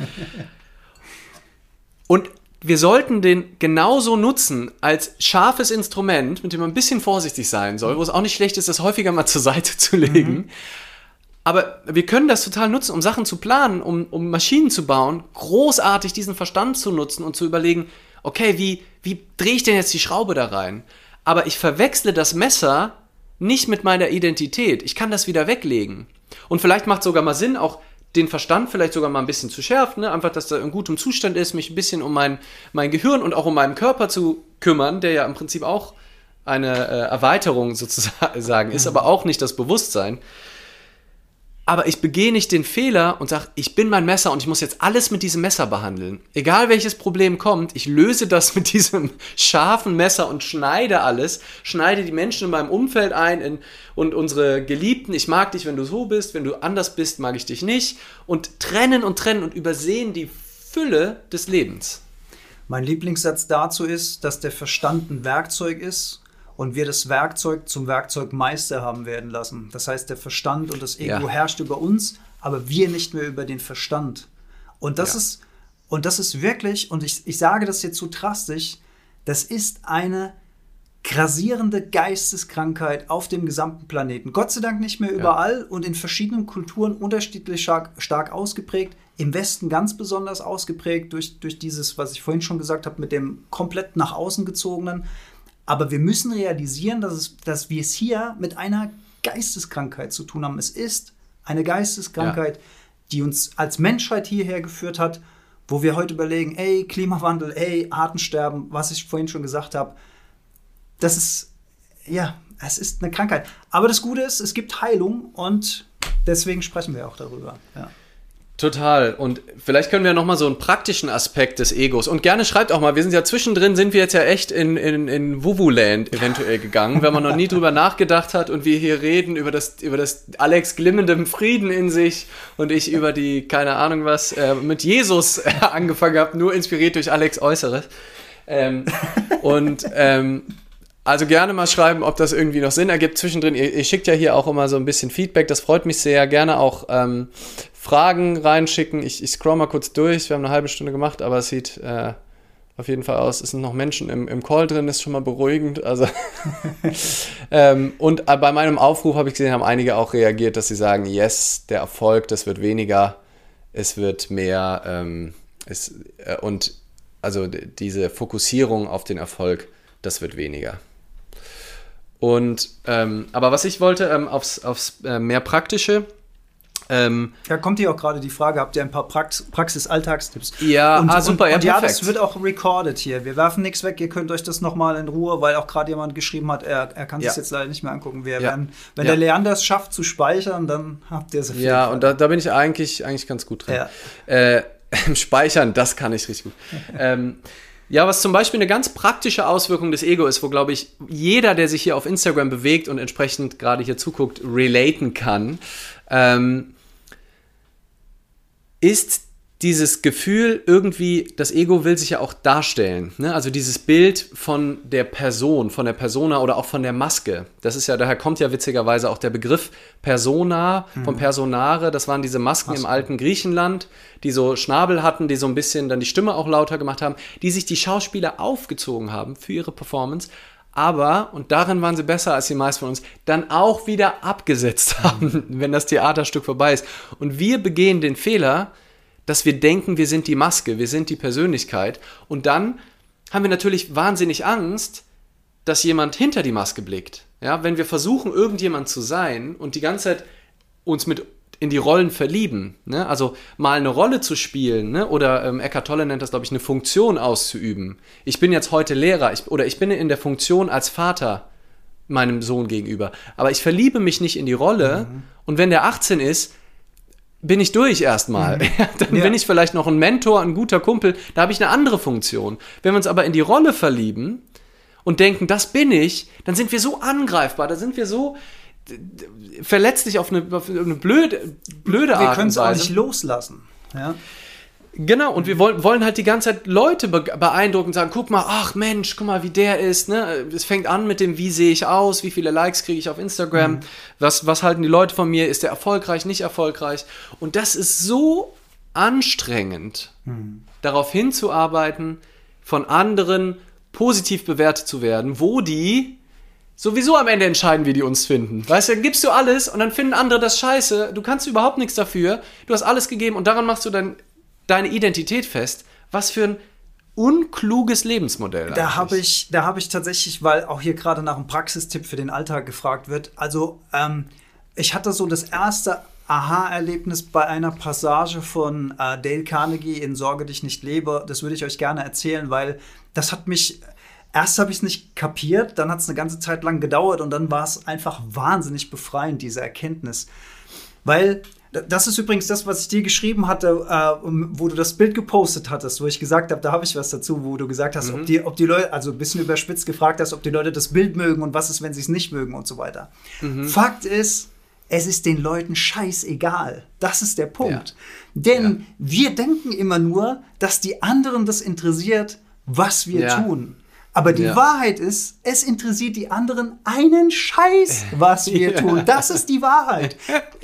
Und wir sollten den genauso nutzen als scharfes Instrument, mit dem man ein bisschen vorsichtig sein soll, wo es auch nicht schlecht ist, das häufiger mal zur Seite zu legen. Mhm. Aber wir können das total nutzen, um Sachen zu planen, um, um Maschinen zu bauen, großartig diesen Verstand zu nutzen und zu überlegen, okay, wie, wie drehe ich denn jetzt die Schraube da rein? aber ich verwechsle das Messer nicht mit meiner Identität. Ich kann das wieder weglegen. Und vielleicht macht es sogar mal Sinn, auch den Verstand vielleicht sogar mal ein bisschen zu schärfen, ne? einfach, dass er in gutem Zustand ist, mich ein bisschen um mein, mein Gehirn und auch um meinen Körper zu kümmern, der ja im Prinzip auch eine äh, Erweiterung sozusagen <laughs> ist, aber auch nicht das Bewusstsein aber ich begehe nicht den Fehler und sage, ich bin mein Messer und ich muss jetzt alles mit diesem Messer behandeln. Egal welches Problem kommt, ich löse das <laughs> mit diesem scharfen Messer und schneide alles, schneide die Menschen in meinem Umfeld ein in, und unsere Geliebten, ich mag dich, wenn du so bist, wenn du anders bist, mag ich dich nicht und trennen und trennen und übersehen die Fülle des Lebens. Mein Lieblingssatz dazu ist, dass der Verstand ein Werkzeug ist und wir das Werkzeug zum Werkzeugmeister haben werden lassen. Das heißt, der Verstand und das Ego ja. herrscht über uns, aber wir nicht mehr über den Verstand. Und das ja. ist und das ist wirklich und ich, ich sage das jetzt so drastisch, das ist eine grasierende Geisteskrankheit auf dem gesamten Planeten. Gott sei Dank nicht mehr überall ja. und in verschiedenen Kulturen unterschiedlich stark, stark, ausgeprägt. Im Westen ganz besonders ausgeprägt durch, durch dieses, was ich vorhin schon gesagt habe, mit dem komplett nach außen gezogenen. Aber wir müssen realisieren, dass, es, dass wir es hier mit einer Geisteskrankheit zu tun haben. Es ist eine Geisteskrankheit, ja. die uns als Menschheit hierher geführt hat, wo wir heute überlegen, ey, Klimawandel, ey, Artensterben, was ich vorhin schon gesagt habe. Das ist, ja, es ist eine Krankheit. Aber das Gute ist, es gibt Heilung und deswegen sprechen wir auch darüber. Ja. Total. Und vielleicht können wir nochmal so einen praktischen Aspekt des Egos. Und gerne schreibt auch mal, wir sind ja zwischendrin, sind wir jetzt ja echt in, in, in Wuvu-Land eventuell gegangen, wenn man noch nie drüber nachgedacht hat und wir hier reden über das, über das Alex glimmendem Frieden in sich und ich über die, keine Ahnung was, äh, mit Jesus <laughs> angefangen habe, nur inspiriert durch Alex Äußeres. Ähm, und ähm, also gerne mal schreiben, ob das irgendwie noch Sinn ergibt zwischendrin. Ihr, ihr, schickt ja hier auch immer so ein bisschen Feedback, das freut mich sehr. Gerne auch ähm, Fragen reinschicken. Ich, ich scroll mal kurz durch. Wir haben eine halbe Stunde gemacht, aber es sieht äh, auf jeden Fall aus. Es sind noch Menschen im, im Call drin, ist schon mal beruhigend. Also <laughs> ähm, und äh, bei meinem Aufruf habe ich gesehen, haben einige auch reagiert, dass sie sagen, yes, der Erfolg, das wird weniger, es wird mehr ähm, es, äh, und also diese Fokussierung auf den Erfolg, das wird weniger. Und, ähm, aber was ich wollte, ähm, aufs, aufs äh, mehr Praktische, ähm, ja, kommt hier auch gerade die Frage, habt ihr ein paar Prax Praxis-Alltagstipps? Ja, und, ah, super, und, ja, und ja, das wird auch recorded hier. Wir werfen nichts weg, ihr könnt euch das nochmal in Ruhe, weil auch gerade jemand geschrieben hat, er, er kann ja. sich jetzt leider nicht mehr angucken. Wir ja. werden, wenn ja. der Leander es schafft zu speichern, dann habt ihr es Ja, und da, da, bin ich eigentlich, eigentlich ganz gut drin. Äh, <laughs> Speichern, das kann ich richtig gut. <laughs> ähm, ja, was zum Beispiel eine ganz praktische Auswirkung des Ego ist, wo, glaube ich, jeder, der sich hier auf Instagram bewegt und entsprechend gerade hier zuguckt, relaten kann, ähm, ist dieses Gefühl, irgendwie, das Ego will sich ja auch darstellen. Ne? Also dieses Bild von der Person, von der Persona oder auch von der Maske. Das ist ja, daher kommt ja witzigerweise auch der Begriff Persona, mhm. von Personare. Das waren diese Masken Maske. im alten Griechenland, die so Schnabel hatten, die so ein bisschen dann die Stimme auch lauter gemacht haben, die sich die Schauspieler aufgezogen haben für ihre Performance aber, und darin waren sie besser als die meisten von uns, dann auch wieder abgesetzt <laughs> haben, wenn das Theaterstück vorbei ist. Und wir begehen den Fehler, dass wir denken, wir sind die Maske, wir sind die Persönlichkeit. Und dann haben wir natürlich wahnsinnig Angst, dass jemand hinter die Maske blickt. Ja, wenn wir versuchen, irgendjemand zu sein und die ganze Zeit uns mit in die Rollen verlieben. Ne? Also mal eine Rolle zu spielen ne? oder ähm, Eckart Tolle nennt das, glaube ich, eine Funktion auszuüben. Ich bin jetzt heute Lehrer ich, oder ich bin in der Funktion als Vater meinem Sohn gegenüber. Aber ich verliebe mich nicht in die Rolle mhm. und wenn der 18 ist, bin ich durch erstmal. Mhm. <laughs> Dann ja. bin ich vielleicht noch ein Mentor, ein guter Kumpel, da habe ich eine andere Funktion. Wenn wir uns aber in die Rolle verlieben und denken, das bin ich, dann sind wir so angreifbar, da sind wir so verletzlich auf eine, auf eine blöde, blöde Art. Wir können es auch nicht loslassen. Ja? Genau, und wir wollen, wollen halt die ganze Zeit Leute beeindrucken und sagen, guck mal, ach Mensch, guck mal, wie der ist. Ne? Es fängt an mit dem, wie sehe ich aus, wie viele Likes kriege ich auf Instagram, mhm. was, was halten die Leute von mir, ist der erfolgreich, nicht erfolgreich. Und das ist so anstrengend, mhm. darauf hinzuarbeiten, von anderen positiv bewertet zu werden, wo die sowieso am Ende entscheiden, wie die uns finden. Weißt du, dann gibst du alles und dann finden andere das scheiße. Du kannst überhaupt nichts dafür. Du hast alles gegeben und daran machst du dann deine Identität fest. Was für ein unkluges Lebensmodell. Da habe ich, da habe ich tatsächlich, weil auch hier gerade nach einem Praxistipp für den Alltag gefragt wird. Also ähm, ich hatte so das erste Aha-Erlebnis bei einer Passage von äh, Dale Carnegie in Sorge dich nicht lebe. Das würde ich euch gerne erzählen, weil das hat mich erst habe ich es nicht kapiert, dann hat es eine ganze Zeit lang gedauert und dann war es einfach wahnsinnig befreiend, diese Erkenntnis. Weil das ist übrigens das, was ich dir geschrieben hatte, äh, wo du das Bild gepostet hattest, wo ich gesagt habe, da habe ich was dazu, wo du gesagt hast, mhm. ob, die, ob die Leute, also ein bisschen überspitzt gefragt hast, ob die Leute das Bild mögen und was ist, wenn sie es nicht mögen und so weiter. Mhm. Fakt ist, es ist den Leuten scheißegal. Das ist der Punkt. Ja. Denn ja. wir denken immer nur, dass die anderen das interessiert, was wir ja. tun. Aber die ja. Wahrheit ist, es interessiert die anderen einen Scheiß, was wir <laughs> ja. tun. Das ist die Wahrheit.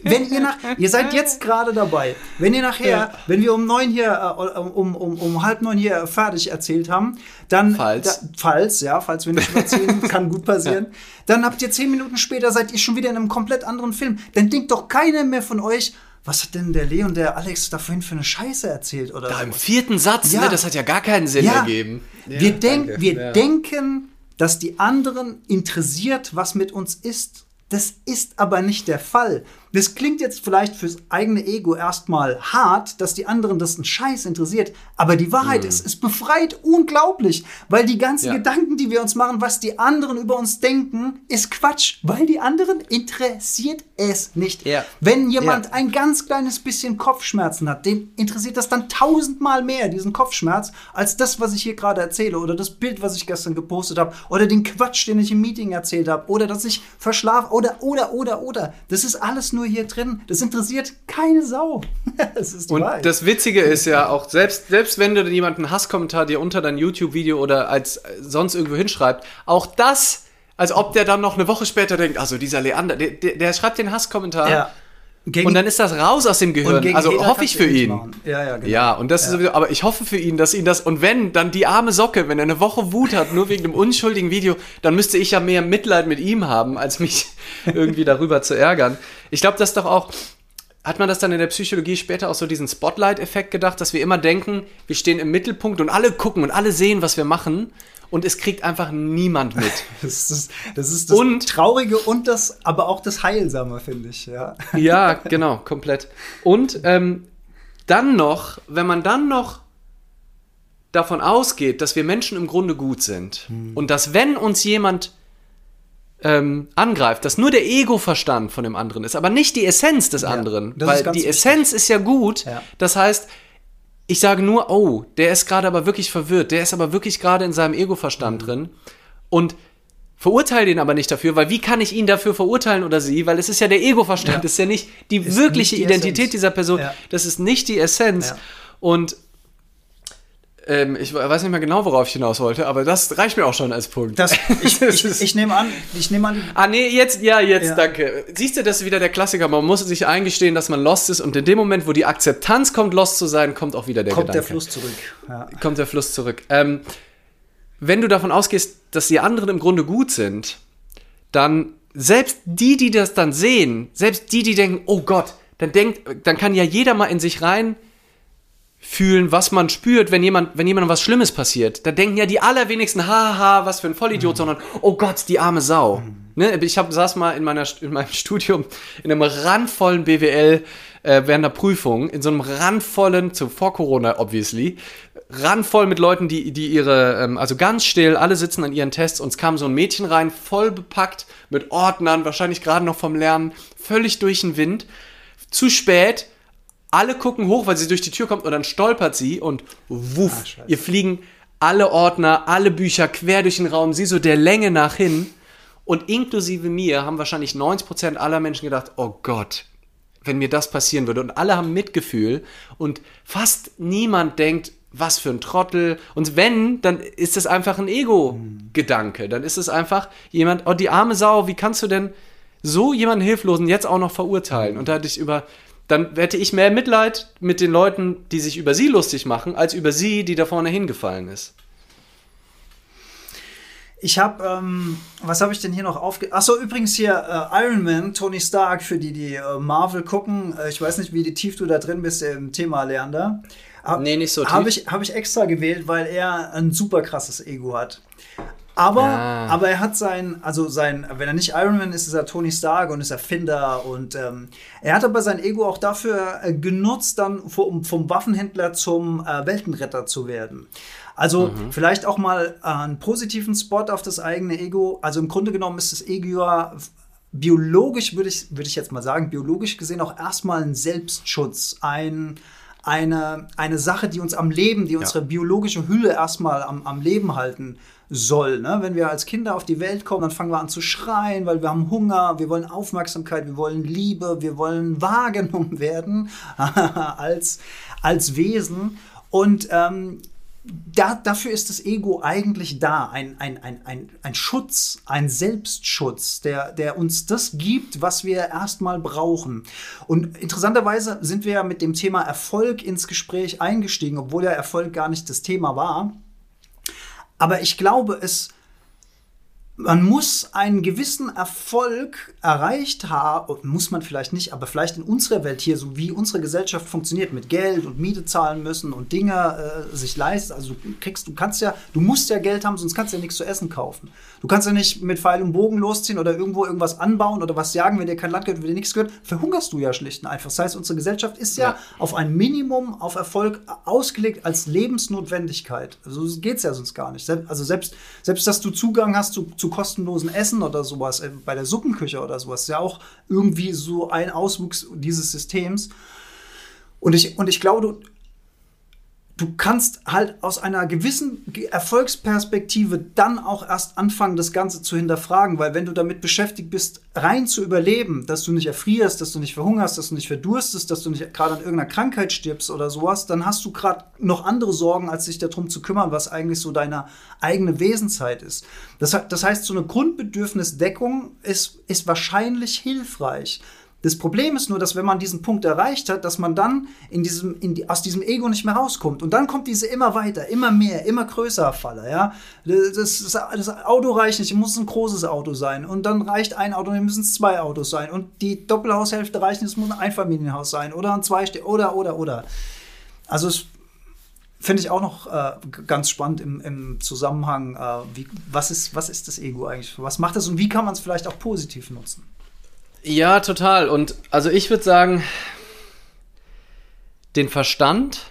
Wenn ihr nach, ihr seid jetzt gerade dabei. Wenn ihr nachher, ja. wenn wir um neun hier, äh, um, um, um halb neun hier fertig erzählt haben, dann, falls, da, falls, ja, falls wir nicht überziehen, <laughs> kann gut passieren, dann habt ihr zehn Minuten später seid ihr schon wieder in einem komplett anderen Film. Dann denkt doch keiner mehr von euch, was hat denn der Leon, der Alex da vorhin für eine Scheiße erzählt? Oder da so? im vierten Satz, ja. ne, das hat ja gar keinen Sinn ja. ergeben. Ja, wir, denk, wir ja. denken, dass die anderen interessiert, was mit uns ist. Das ist aber nicht der Fall. Das klingt jetzt vielleicht fürs eigene Ego erstmal hart, dass die anderen das einen Scheiß interessiert, aber die Wahrheit mhm. ist, es befreit unglaublich, weil die ganzen ja. Gedanken, die wir uns machen, was die anderen über uns denken, ist Quatsch, weil die anderen interessiert es nicht. Ja. Wenn jemand ja. ein ganz kleines bisschen Kopfschmerzen hat, den interessiert das dann tausendmal mehr, diesen Kopfschmerz, als das, was ich hier gerade erzähle oder das Bild, was ich gestern gepostet habe oder den Quatsch, den ich im Meeting erzählt habe oder dass ich verschlafe oder, oder, oder, oder. Das ist alles nur nur hier drin. Das interessiert keine Sau. <laughs> das ist Und Wahrheit. das Witzige ist ja auch, selbst, selbst wenn du jemanden einen Hasskommentar dir unter dein YouTube-Video oder als sonst irgendwo hinschreibt, auch das, als ob der dann noch eine Woche später denkt, also dieser Leander, der, der, der schreibt den Hasskommentar. Ja. Gegen, und dann ist das raus aus dem Gehirn. Also hoffe ich für ihn. Ja, ja, genau. Ja, und das ja. ist sowieso, aber ich hoffe für ihn, dass ihn das, und wenn dann die arme Socke, wenn er eine Woche Wut hat, nur wegen dem unschuldigen Video, dann müsste ich ja mehr Mitleid mit ihm haben, als mich <laughs> irgendwie darüber zu ärgern. Ich glaube, das ist doch auch, hat man das dann in der Psychologie später auch so diesen Spotlight-Effekt gedacht, dass wir immer denken, wir stehen im Mittelpunkt und alle gucken und alle sehen, was wir machen und es kriegt einfach niemand mit. <laughs> Das ist das, ist das und, Traurige und das, aber auch das Heilsame, finde ich, ja. Ja, genau, komplett. Und ähm, dann noch, wenn man dann noch davon ausgeht, dass wir Menschen im Grunde gut sind hm. und dass wenn uns jemand ähm, angreift, dass nur der Ego-Verstand von dem anderen ist, aber nicht die Essenz des ja, anderen. Weil die wichtig. Essenz ist ja gut. Ja. Das heißt, ich sage nur, oh, der ist gerade aber wirklich verwirrt, der ist aber wirklich gerade in seinem Ego-Verstand mhm. drin und verurteile ihn aber nicht dafür, weil wie kann ich ihn dafür verurteilen oder sie? Weil es ist ja der Ego-Verstand, ja. das ist ja nicht die ist wirkliche nicht die Identität Essenz. dieser Person, das ist nicht die Essenz. Und ähm, ich weiß nicht mehr genau, worauf ich hinaus wollte, aber das reicht mir auch schon als Punkt. Das, <laughs> ich, ich, ich nehme an, ich nehme an. Ah, nee, jetzt, ja, jetzt, ja. danke. Siehst du, das ist wieder der Klassiker. Man muss sich eingestehen, dass man lost ist und in dem Moment, wo die Akzeptanz kommt, lost zu sein, kommt auch wieder der kommt Gedanke. Kommt der Fluss zurück. Ja. Kommt der Fluss zurück. Ähm, wenn du davon ausgehst, dass die anderen im Grunde gut sind, dann selbst die, die das dann sehen, selbst die, die denken, oh Gott, dann denkt, dann kann ja jeder mal in sich rein fühlen, was man spürt, wenn jemand, wenn jemandem was Schlimmes passiert. Da denken ja die allerwenigsten, haha, was für ein Vollidiot, mhm. sondern, oh Gott, die arme Sau. Mhm. Ne? Ich hab, saß mal in, meiner, in meinem <laughs> Studium in einem randvollen BWL äh, während der Prüfung, in so einem randvollen, zu vor Corona obviously, randvoll mit Leuten, die, die ihre, ähm, also ganz still, alle sitzen an ihren Tests und es kam so ein Mädchen rein, voll bepackt mit Ordnern, wahrscheinlich gerade noch vom Lernen, völlig durch den Wind, zu spät, alle gucken hoch, weil sie durch die Tür kommt und dann stolpert sie und wuff, ah, ihr fliegen alle Ordner, alle Bücher quer durch den Raum, sie so der Länge nach hin. Und inklusive mir haben wahrscheinlich 90% aller Menschen gedacht, oh Gott, wenn mir das passieren würde. Und alle haben Mitgefühl und fast niemand denkt, was für ein Trottel. Und wenn, dann ist es einfach ein Ego-Gedanke. Dann ist es einfach jemand, oh, die arme Sau, wie kannst du denn so jemanden Hilflosen jetzt auch noch verurteilen? Und da hatte ich über dann hätte ich mehr Mitleid mit den Leuten, die sich über sie lustig machen, als über sie, die da vorne hingefallen ist. Ich habe, ähm, was habe ich denn hier noch aufge... Achso, übrigens hier äh, Iron Man, Tony Stark, für die, die äh, Marvel gucken. Äh, ich weiß nicht, wie tief du da drin bist im Thema, Leander. Hab, nee, nicht so tief. Habe ich, hab ich extra gewählt, weil er ein super krasses Ego hat. Aber, ah. aber er hat sein, also sein, wenn er nicht Iron Man ist, ist er Tony Stark und ist Erfinder und ähm, er hat aber sein Ego auch dafür äh, genutzt, dann vom, vom Waffenhändler zum äh, Weltenretter zu werden. Also mhm. vielleicht auch mal äh, einen positiven Spot auf das eigene Ego. Also im Grunde genommen ist das Ego ja biologisch, würde ich, würde ich jetzt mal sagen, biologisch gesehen auch erstmal ein Selbstschutz, ein eine, eine Sache, die uns am Leben, die unsere ja. biologische Hülle erstmal am, am Leben halten soll. Ne? Wenn wir als Kinder auf die Welt kommen, dann fangen wir an zu schreien, weil wir haben Hunger, wir wollen Aufmerksamkeit, wir wollen Liebe, wir wollen <laughs> wahrgenommen werden <laughs> als, als Wesen. Und ähm, da, dafür ist das Ego eigentlich da, ein, ein, ein, ein, ein Schutz, ein Selbstschutz, der, der uns das gibt, was wir erstmal brauchen. Und interessanterweise sind wir ja mit dem Thema Erfolg ins Gespräch eingestiegen, obwohl ja Erfolg gar nicht das Thema war. Aber ich glaube, es, man muss einen gewissen Erfolg erreicht haben, muss man vielleicht nicht, aber vielleicht in unserer Welt hier, so wie unsere Gesellschaft funktioniert, mit Geld und Miete zahlen müssen und Dinge äh, sich leisten. Also du kriegst, du kannst ja, du musst ja Geld haben, sonst kannst du ja nichts zu essen kaufen. Du kannst ja nicht mit Pfeil und Bogen losziehen oder irgendwo irgendwas anbauen oder was jagen, wenn dir kein Land gehört, wenn dir nichts gehört, verhungerst du ja schlicht und einfach. Das heißt, unsere Gesellschaft ist ja, ja. auf ein Minimum, auf Erfolg ausgelegt als Lebensnotwendigkeit. Also geht es ja sonst gar nicht. Also selbst, selbst, dass du Zugang hast zu, zu kostenlosen Essen oder sowas, äh, bei der Suppenküche oder sowas, ist ja auch irgendwie so ein Auswuchs dieses Systems. Und ich, und ich glaube, du, kannst halt aus einer gewissen Erfolgsperspektive dann auch erst anfangen, das Ganze zu hinterfragen, weil wenn du damit beschäftigt bist, rein zu überleben, dass du nicht erfrierst, dass du nicht verhungerst, dass du nicht verdurstest, dass du nicht gerade an irgendeiner Krankheit stirbst oder sowas, dann hast du gerade noch andere Sorgen, als sich darum zu kümmern, was eigentlich so deine eigene Wesenszeit ist. Das, das heißt, so eine Grundbedürfnisdeckung ist, ist wahrscheinlich hilfreich. Das Problem ist nur, dass wenn man diesen Punkt erreicht hat, dass man dann in diesem, in die, aus diesem Ego nicht mehr rauskommt. Und dann kommt diese immer weiter, immer mehr, immer größer Falle. Ja? Das, das, das Auto reicht nicht, es muss ein großes Auto sein. Und dann reicht ein Auto, dann müssen es zwei Autos sein. Und die Doppelhaushälfte reicht nicht, es muss ein Einfamilienhaus sein. Oder ein Zweiste oder, oder, oder. Also es finde ich auch noch äh, ganz spannend im, im Zusammenhang, äh, wie, was, ist, was ist das Ego eigentlich? Was macht es und wie kann man es vielleicht auch positiv nutzen? Ja, total. Und also ich würde sagen, den Verstand,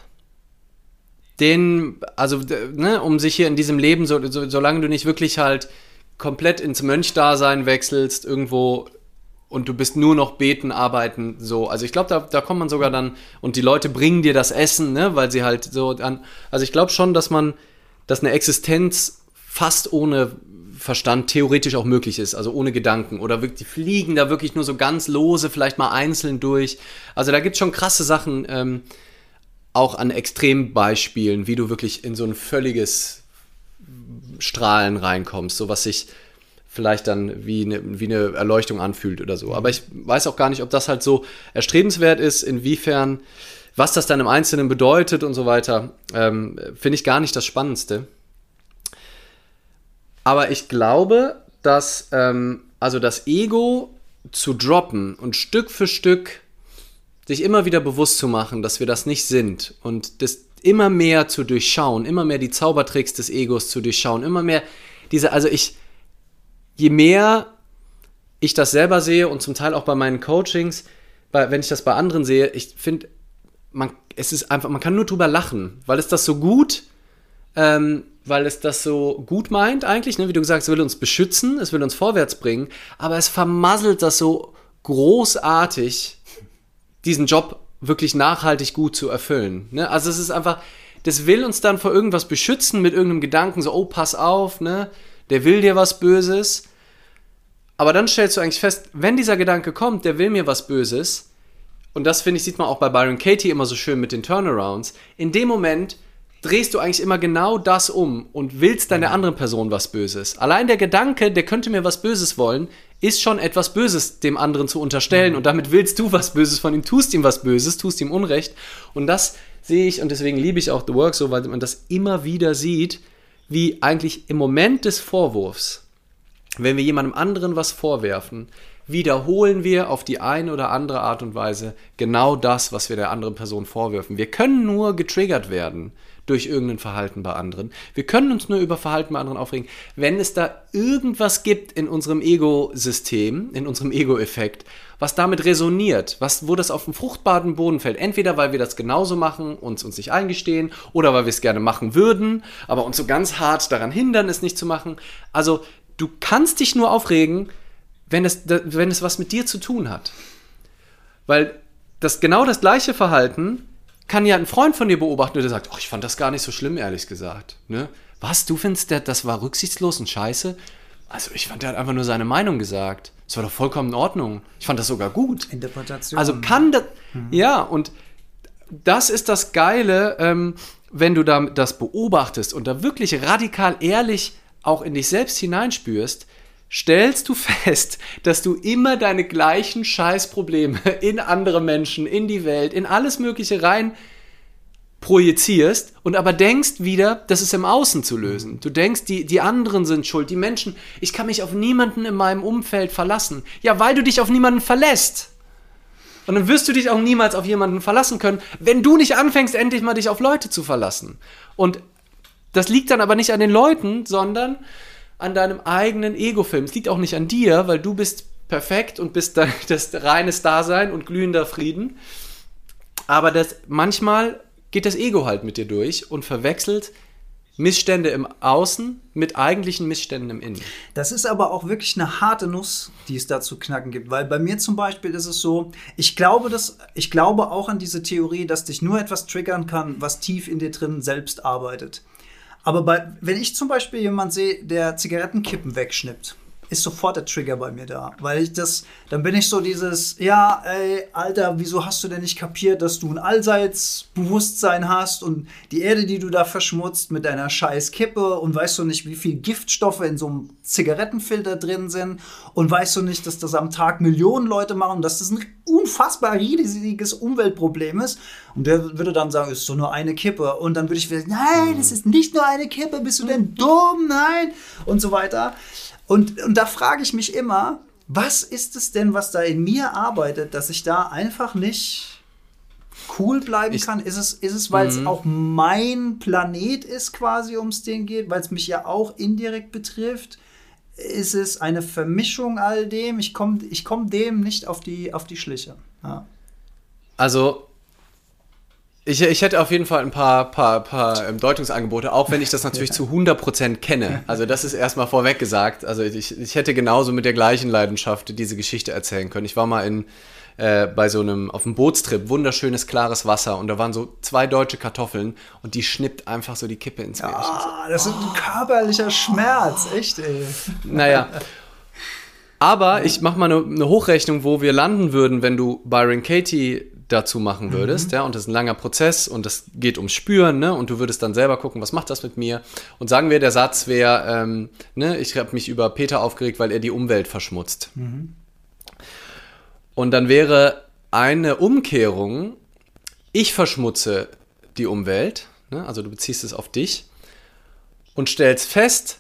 den, also, ne, um sich hier in diesem Leben, so, so, solange du nicht wirklich halt komplett ins Mönchdasein wechselst, irgendwo und du bist nur noch beten, arbeiten, so. Also ich glaube, da, da kommt man sogar dann, und die Leute bringen dir das Essen, ne, weil sie halt so dann, also ich glaube schon, dass man, dass eine Existenz fast ohne Verstand theoretisch auch möglich ist, also ohne Gedanken. Oder die fliegen da wirklich nur so ganz lose, vielleicht mal einzeln durch. Also da gibt es schon krasse Sachen, ähm, auch an Extrembeispielen, wie du wirklich in so ein völliges Strahlen reinkommst, so was sich vielleicht dann wie eine, wie eine Erleuchtung anfühlt oder so. Aber ich weiß auch gar nicht, ob das halt so erstrebenswert ist, inwiefern, was das dann im Einzelnen bedeutet und so weiter, ähm, finde ich gar nicht das Spannendste. Aber ich glaube, dass ähm, also das Ego zu droppen und Stück für Stück sich immer wieder bewusst zu machen, dass wir das nicht sind und das immer mehr zu durchschauen, immer mehr die Zaubertricks des Egos zu durchschauen, immer mehr diese, also ich, je mehr ich das selber sehe und zum Teil auch bei meinen Coachings, bei, wenn ich das bei anderen sehe, ich finde, man, es ist einfach, man kann nur drüber lachen, weil es das so gut ähm, weil es das so gut meint eigentlich, ne? wie du gesagt hast, es will uns beschützen, es will uns vorwärts bringen, aber es vermasselt das so großartig, diesen Job wirklich nachhaltig gut zu erfüllen. Ne? Also es ist einfach, das will uns dann vor irgendwas beschützen mit irgendeinem Gedanken, so, oh, pass auf, ne? der will dir was Böses. Aber dann stellst du eigentlich fest, wenn dieser Gedanke kommt, der will mir was Böses, und das finde ich, sieht man auch bei Byron Katie immer so schön mit den Turnarounds, in dem Moment drehst du eigentlich immer genau das um und willst deiner anderen Person was Böses. Allein der Gedanke, der könnte mir was Böses wollen, ist schon etwas Böses dem anderen zu unterstellen mhm. und damit willst du was Böses von ihm, tust ihm was Böses, tust ihm Unrecht und das sehe ich und deswegen liebe ich auch The Work so, weil man das immer wieder sieht, wie eigentlich im Moment des Vorwurfs, wenn wir jemandem anderen was vorwerfen, wiederholen wir auf die eine oder andere Art und Weise genau das, was wir der anderen Person vorwerfen. Wir können nur getriggert werden durch irgendein Verhalten bei anderen. Wir können uns nur über Verhalten bei anderen aufregen, wenn es da irgendwas gibt in unserem Ego-System, in unserem Ego-Effekt, was damit resoniert, was, wo das auf den fruchtbaren Boden fällt. Entweder weil wir das genauso machen, uns uns nicht eingestehen, oder weil wir es gerne machen würden, aber uns so ganz hart daran hindern, es nicht zu machen. Also du kannst dich nur aufregen, wenn es, wenn es was mit dir zu tun hat. Weil das genau das gleiche Verhalten kann ja ein Freund von dir beobachten, der sagt, ich fand das gar nicht so schlimm, ehrlich gesagt. Ne? Was, du findest, der, das war rücksichtslos und scheiße? Also ich fand, der hat einfach nur seine Meinung gesagt. Das war doch vollkommen in Ordnung. Ich fand das sogar gut. Interpretation. Also kann das, mhm. ja, und das ist das Geile, ähm, wenn du da das beobachtest und da wirklich radikal ehrlich auch in dich selbst hineinspürst, stellst du fest, dass du immer deine gleichen Scheißprobleme in andere Menschen, in die Welt, in alles Mögliche rein projizierst und aber denkst wieder, das ist im Außen zu lösen. Du denkst, die, die anderen sind schuld, die Menschen, ich kann mich auf niemanden in meinem Umfeld verlassen. Ja, weil du dich auf niemanden verlässt. Und dann wirst du dich auch niemals auf jemanden verlassen können, wenn du nicht anfängst, endlich mal dich auf Leute zu verlassen. Und das liegt dann aber nicht an den Leuten, sondern an deinem eigenen Ego-Film. Es liegt auch nicht an dir, weil du bist perfekt und bist <laughs> das reines Dasein und glühender Frieden. Aber das, manchmal geht das Ego halt mit dir durch und verwechselt Missstände im Außen mit eigentlichen Missständen im Innen. Das ist aber auch wirklich eine harte Nuss, die es da zu knacken gibt. Weil bei mir zum Beispiel ist es so, ich glaube, dass, ich glaube auch an diese Theorie, dass dich nur etwas triggern kann, was tief in dir drin selbst arbeitet. Aber bei, wenn ich zum Beispiel jemanden sehe, der Zigarettenkippen wegschnippt ist sofort der Trigger bei mir da. Weil ich das, dann bin ich so dieses, ja, ey, Alter, wieso hast du denn nicht kapiert, dass du ein Allseitsbewusstsein hast und die Erde, die du da verschmutzt mit deiner scheiß Kippe und weißt du nicht, wie viel Giftstoffe in so einem Zigarettenfilter drin sind und weißt du nicht, dass das am Tag Millionen Leute machen und dass das ein unfassbar riesiges Umweltproblem ist. Und der würde dann sagen, ist so nur eine Kippe. Und dann würde ich wieder, nein, das ist nicht nur eine Kippe, bist du denn dumm? Nein. Und so weiter. Und, und da frage ich mich immer, was ist es denn, was da in mir arbeitet, dass ich da einfach nicht cool bleiben ich, kann? Ist es, ist es weil es mhm. auch mein Planet ist, quasi, um es den geht, weil es mich ja auch indirekt betrifft? Ist es eine Vermischung all dem? Ich komme ich komm dem nicht auf die, auf die Schliche. Ja. Also, ich, ich hätte auf jeden Fall ein paar, paar, paar ähm, Deutungsangebote, auch wenn ich das natürlich zu 100% kenne. Also das ist erstmal vorweg gesagt. Also ich, ich hätte genauso mit der gleichen Leidenschaft diese Geschichte erzählen können. Ich war mal in, äh, bei so einem, auf einem Bootstrip, wunderschönes, klares Wasser und da waren so zwei deutsche Kartoffeln und die schnippt einfach so die Kippe ins Meer. Ah, das ist ein körperlicher Schmerz, echt, ey. Naja. Aber ich mache mal eine, eine Hochrechnung, wo wir landen würden, wenn du Byron Katie dazu machen würdest, mhm. ja, und das ist ein langer Prozess und das geht ums Spüren, ne, und du würdest dann selber gucken, was macht das mit mir? Und sagen wir, der Satz wäre, ähm, ne, ich habe mich über Peter aufgeregt, weil er die Umwelt verschmutzt. Mhm. Und dann wäre eine Umkehrung, ich verschmutze die Umwelt, ne, also du beziehst es auf dich und stellst fest,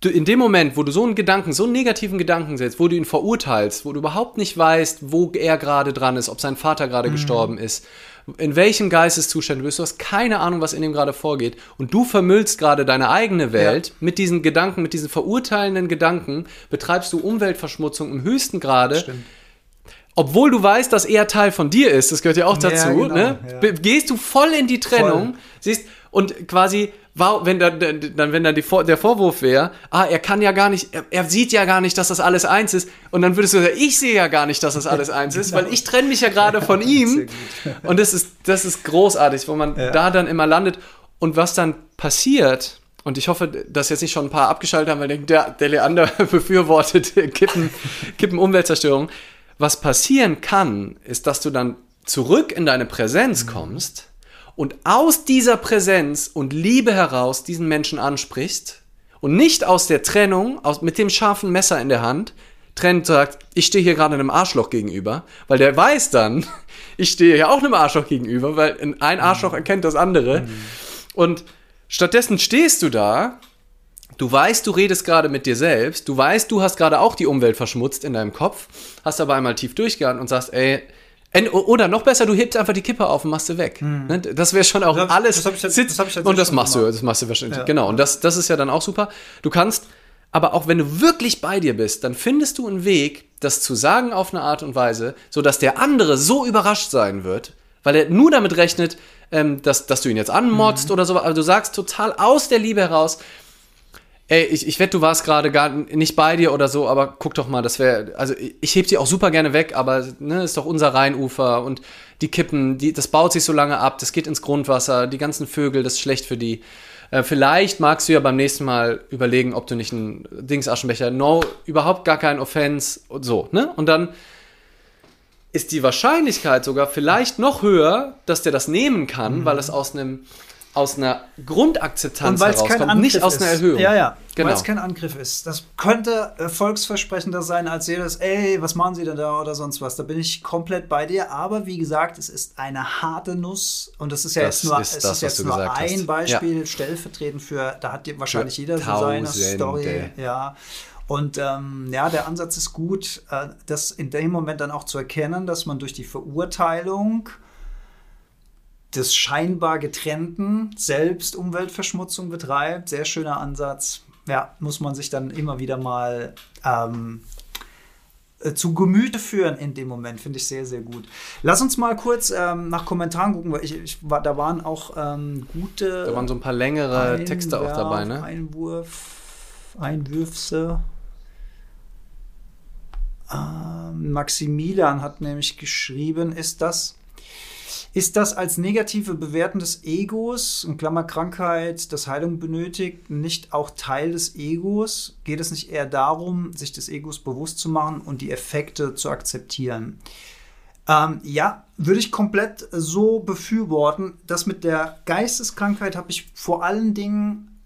du, in dem Moment, wo du so einen Gedanken, so einen negativen Gedanken setzt, wo du ihn verurteilst, wo du überhaupt nicht weißt, wo er gerade dran ist, ob sein Vater gerade mhm. gestorben ist, in welchem Geisteszustand du bist, du hast keine Ahnung, was in ihm gerade vorgeht und du vermüllst gerade deine eigene Welt ja. mit diesen Gedanken, mit diesen verurteilenden Gedanken, betreibst du Umweltverschmutzung im höchsten Grade. Obwohl du weißt, dass er Teil von dir ist, das gehört ja auch dazu, ja, genau, ne? ja. gehst du voll in die Trennung, voll. siehst, und quasi wenn dann, dann wenn dann die, der Vorwurf wäre, ah, er kann ja gar nicht, er, er, sieht ja gar nicht, dass das alles eins ist. Und dann würdest du sagen, ich sehe ja gar nicht, dass das alles eins ist, genau. weil ich trenne mich ja gerade von <laughs> ihm. Und das ist, das ist großartig, wo man ja. da dann immer landet. Und was dann passiert, und ich hoffe, dass jetzt nicht schon ein paar abgeschaltet haben, weil denken, der, der Leander <laughs> befürwortet Kippen, Kippen Umweltzerstörung. Was passieren kann, ist, dass du dann zurück in deine Präsenz kommst und aus dieser Präsenz und Liebe heraus diesen Menschen ansprichst und nicht aus der Trennung, aus, mit dem scharfen Messer in der Hand, trennt sagt, ich stehe hier gerade einem Arschloch gegenüber, weil der weiß dann, <laughs> ich stehe ja auch einem Arschloch gegenüber, weil ein Arschloch erkennt das andere. Mhm. Und stattdessen stehst du da, du weißt, du redest gerade mit dir selbst, du weißt, du hast gerade auch die Umwelt verschmutzt in deinem Kopf, hast aber einmal tief durchgegangen und sagst, ey, oder noch besser, du hebst einfach die Kippe auf und machst sie weg. Hm. Das wäre schon auch das, alles. Das, ich, das hab ich und das machst gemacht. du, das machst du wahrscheinlich. Ja. Genau. Und das, das ist ja dann auch super. Du kannst, aber auch wenn du wirklich bei dir bist, dann findest du einen Weg, das zu sagen auf eine Art und Weise, sodass der andere so überrascht sein wird, weil er nur damit rechnet, ähm, dass, dass du ihn jetzt anmotzt mhm. oder so. Aber du sagst total aus der Liebe heraus, Ey, ich, ich wette, du warst gerade gar nicht bei dir oder so, aber guck doch mal, das wäre, also ich heb sie auch super gerne weg, aber ne, ist doch unser Rheinufer und die Kippen, die, das baut sich so lange ab, das geht ins Grundwasser, die ganzen Vögel, das ist schlecht für die. Äh, vielleicht magst du ja beim nächsten Mal überlegen, ob du nicht einen Dingsaschenbecher, no, überhaupt gar kein Offense und so, ne? Und dann ist die Wahrscheinlichkeit sogar vielleicht noch höher, dass der das nehmen kann, mhm. weil es aus einem aus einer Grundakzeptanz herauskommt, nicht aus einer Erhöhung. Ja, ja, genau. weil es kein Angriff ist. Das könnte erfolgsversprechender sein als jedes, ey, was machen Sie denn da oder sonst was. Da bin ich komplett bei dir. Aber wie gesagt, es ist eine harte Nuss und das ist ja das jetzt nur, ist das, ist jetzt nur ein hast. Beispiel, ja. stellvertretend für, da hat wahrscheinlich für jeder so seine Story. Ja. Und ähm, ja, der Ansatz ist gut, äh, das in dem Moment dann auch zu erkennen, dass man durch die Verurteilung des scheinbar getrennten selbst Umweltverschmutzung betreibt. Sehr schöner Ansatz. Ja, muss man sich dann immer wieder mal ähm, äh, zu Gemüte führen in dem Moment. Finde ich sehr, sehr gut. Lass uns mal kurz ähm, nach Kommentaren gucken, weil ich, ich war, da waren auch ähm, gute. Da waren so ein paar längere Einwerf, Texte auch dabei, ne? Einwurf, Einwürfe. Ähm, Maximilian hat nämlich geschrieben, ist das Ist das als negative Bewerten des Egos, in Klammer Krankheit, das Heilung benötigt, nicht auch Teil des Egos? Geht es nicht eher darum, sich des Egos bewusst zu machen und die Effekte zu akzeptieren? Ähm, ja, würde ich komplett so befürworten. Das mit der Geisteskrankheit habe ich vor allen Dingen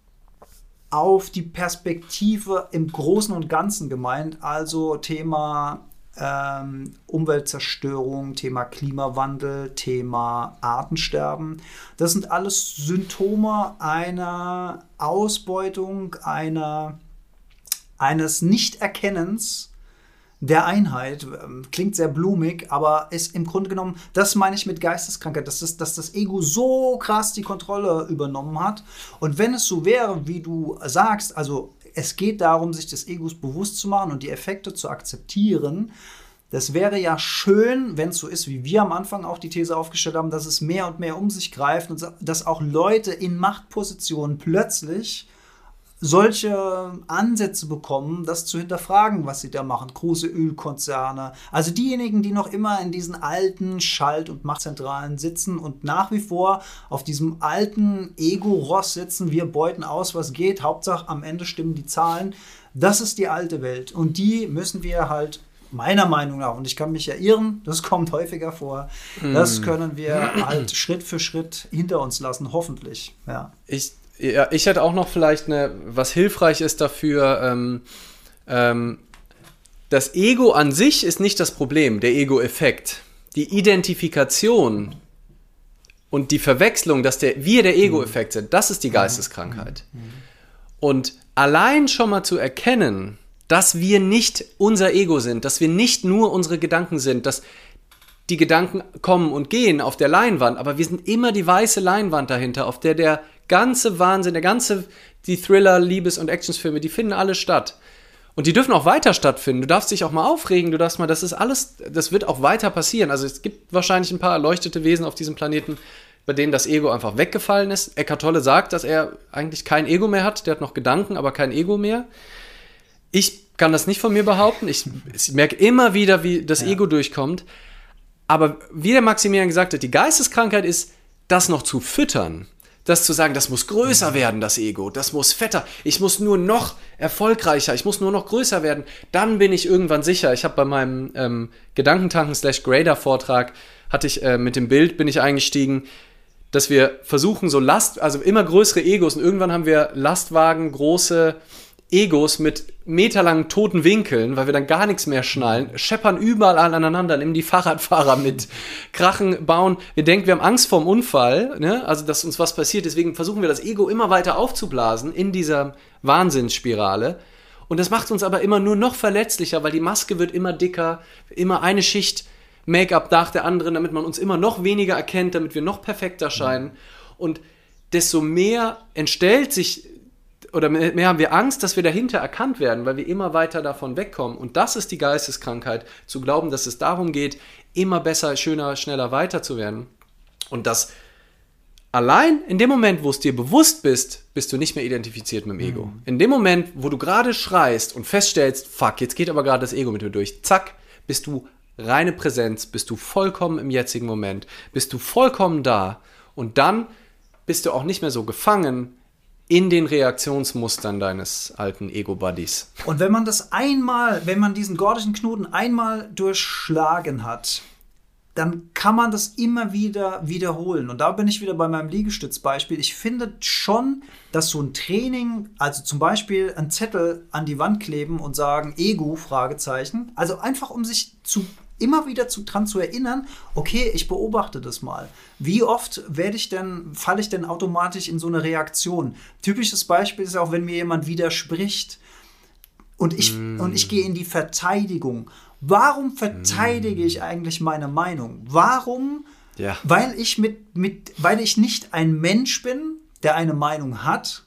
auf die Perspektive im Großen und Ganzen gemeint. Also Thema ähm, Umweltzerstörung, Thema Klimawandel, Thema Artensterben. Das sind alles Symptome einer Ausbeutung, einer, eines Nichterkennens der Einheit. Ähm, klingt sehr blumig, aber ist im Grunde genommen, das meine ich mit Geisteskrankheit, dass das, dass das Ego so krass die Kontrolle übernommen hat. Und wenn es so wäre, wie du sagst, also es geht darum, sich des Egos bewusst zu machen und die Effekte zu akzeptieren. Das wäre ja schön, wenn es so ist, wie wir am Anfang auch die These aufgestellt haben, dass es mehr und mehr um sich greift und dass auch Leute in Machtpositionen plötzlich solche Ansätze bekommen, das zu hinterfragen, was sie da machen. Große Ölkonzerne. Also diejenigen, die noch immer in diesen alten Schalt- und Machtzentralen sitzen und nach wie vor auf diesem alten Ego-Ross sitzen. Wir beuten aus, was geht. Hauptsache am Ende stimmen die Zahlen. Das ist die alte Welt. Und die müssen wir halt meiner Meinung nach, und ich kann mich ja irren, das kommt häufiger vor, mm. das können wir halt Schritt für Schritt hinter uns lassen, hoffentlich. Ja. Ich ja, ich hätte auch noch vielleicht eine, was hilfreich ist dafür. Ähm, ähm, das Ego an sich ist nicht das Problem, der Ego-Effekt. Die Identifikation und die Verwechslung, dass der, wir der Ego-Effekt sind, das ist die Geisteskrankheit. Und allein schon mal zu erkennen, dass wir nicht unser Ego sind, dass wir nicht nur unsere Gedanken sind, dass die Gedanken kommen und gehen auf der Leinwand, aber wir sind immer die weiße Leinwand dahinter, auf der der ganze Wahnsinn, der ganze, die Thriller, Liebes- und Actionsfilme, die finden alle statt. Und die dürfen auch weiter stattfinden. Du darfst dich auch mal aufregen, du darfst mal, das ist alles, das wird auch weiter passieren. Also es gibt wahrscheinlich ein paar erleuchtete Wesen auf diesem Planeten, bei denen das Ego einfach weggefallen ist. Eckhart Tolle sagt, dass er eigentlich kein Ego mehr hat. Der hat noch Gedanken, aber kein Ego mehr. Ich kann das nicht von mir behaupten. Ich, ich merke immer wieder, wie das ja. Ego durchkommt. Aber wie der Maximilian gesagt hat, die Geisteskrankheit ist, das noch zu füttern das zu sagen, das muss größer mhm. werden, das Ego, das muss fetter, ich muss nur noch erfolgreicher, ich muss nur noch größer werden, dann bin ich irgendwann sicher. Ich habe bei meinem ähm, Gedankentanken slash Grader Vortrag, hatte ich äh, mit dem Bild, bin ich eingestiegen, dass wir versuchen, so Last, also immer größere Egos und irgendwann haben wir Lastwagen, große Egos mit meterlangen toten Winkeln, weil wir dann gar nichts mehr schnallen, scheppern überall aneinander, nehmen die Fahrradfahrer mit, krachen, bauen. Wir denken, wir haben Angst vorm Unfall, ne? also dass uns was passiert. Deswegen versuchen wir das Ego immer weiter aufzublasen in dieser Wahnsinnsspirale. Und das macht uns aber immer nur noch verletzlicher, weil die Maske wird immer dicker, immer eine Schicht Make-up nach der anderen, damit man uns immer noch weniger erkennt, damit wir noch perfekter scheinen. Und desto mehr entstellt sich oder mehr haben wir Angst, dass wir dahinter erkannt werden, weil wir immer weiter davon wegkommen. Und das ist die Geisteskrankheit, zu glauben, dass es darum geht, immer besser, schöner, schneller weiter zu werden. Und das allein in dem Moment, wo es dir bewusst bist, bist du nicht mehr identifiziert mit dem Ego. Mhm. In dem Moment, wo du gerade schreist und feststellst, fuck, jetzt geht aber gerade das Ego mit dir durch, zack, bist du reine Präsenz, bist du vollkommen im jetzigen Moment, bist du vollkommen da und dann bist du auch nicht mehr so gefangen in den Reaktionsmustern deines alten Ego-Buddies. Und wenn man das einmal, wenn man diesen gordischen Knoten einmal durchschlagen hat, dann kann man das immer wieder wiederholen. Und da bin ich wieder bei meinem Liegestützbeispiel. Ich finde schon, dass so ein Training, also zum Beispiel einen Zettel an die Wand kleben und sagen Ego, Fragezeichen, also einfach um sich zu immer wieder zu, dran zu erinnern, okay, ich beobachte das mal. Wie oft werde ich denn, falle ich denn automatisch in so eine Reaktion? Typisches Beispiel ist auch, wenn mir jemand widerspricht und ich, mm. und ich gehe in die Verteidigung. Warum verteidige mm. ich eigentlich meine Meinung? Warum? Ja. Weil ich mit, mit, weil ich nicht ein Mensch bin, der eine Meinung hat,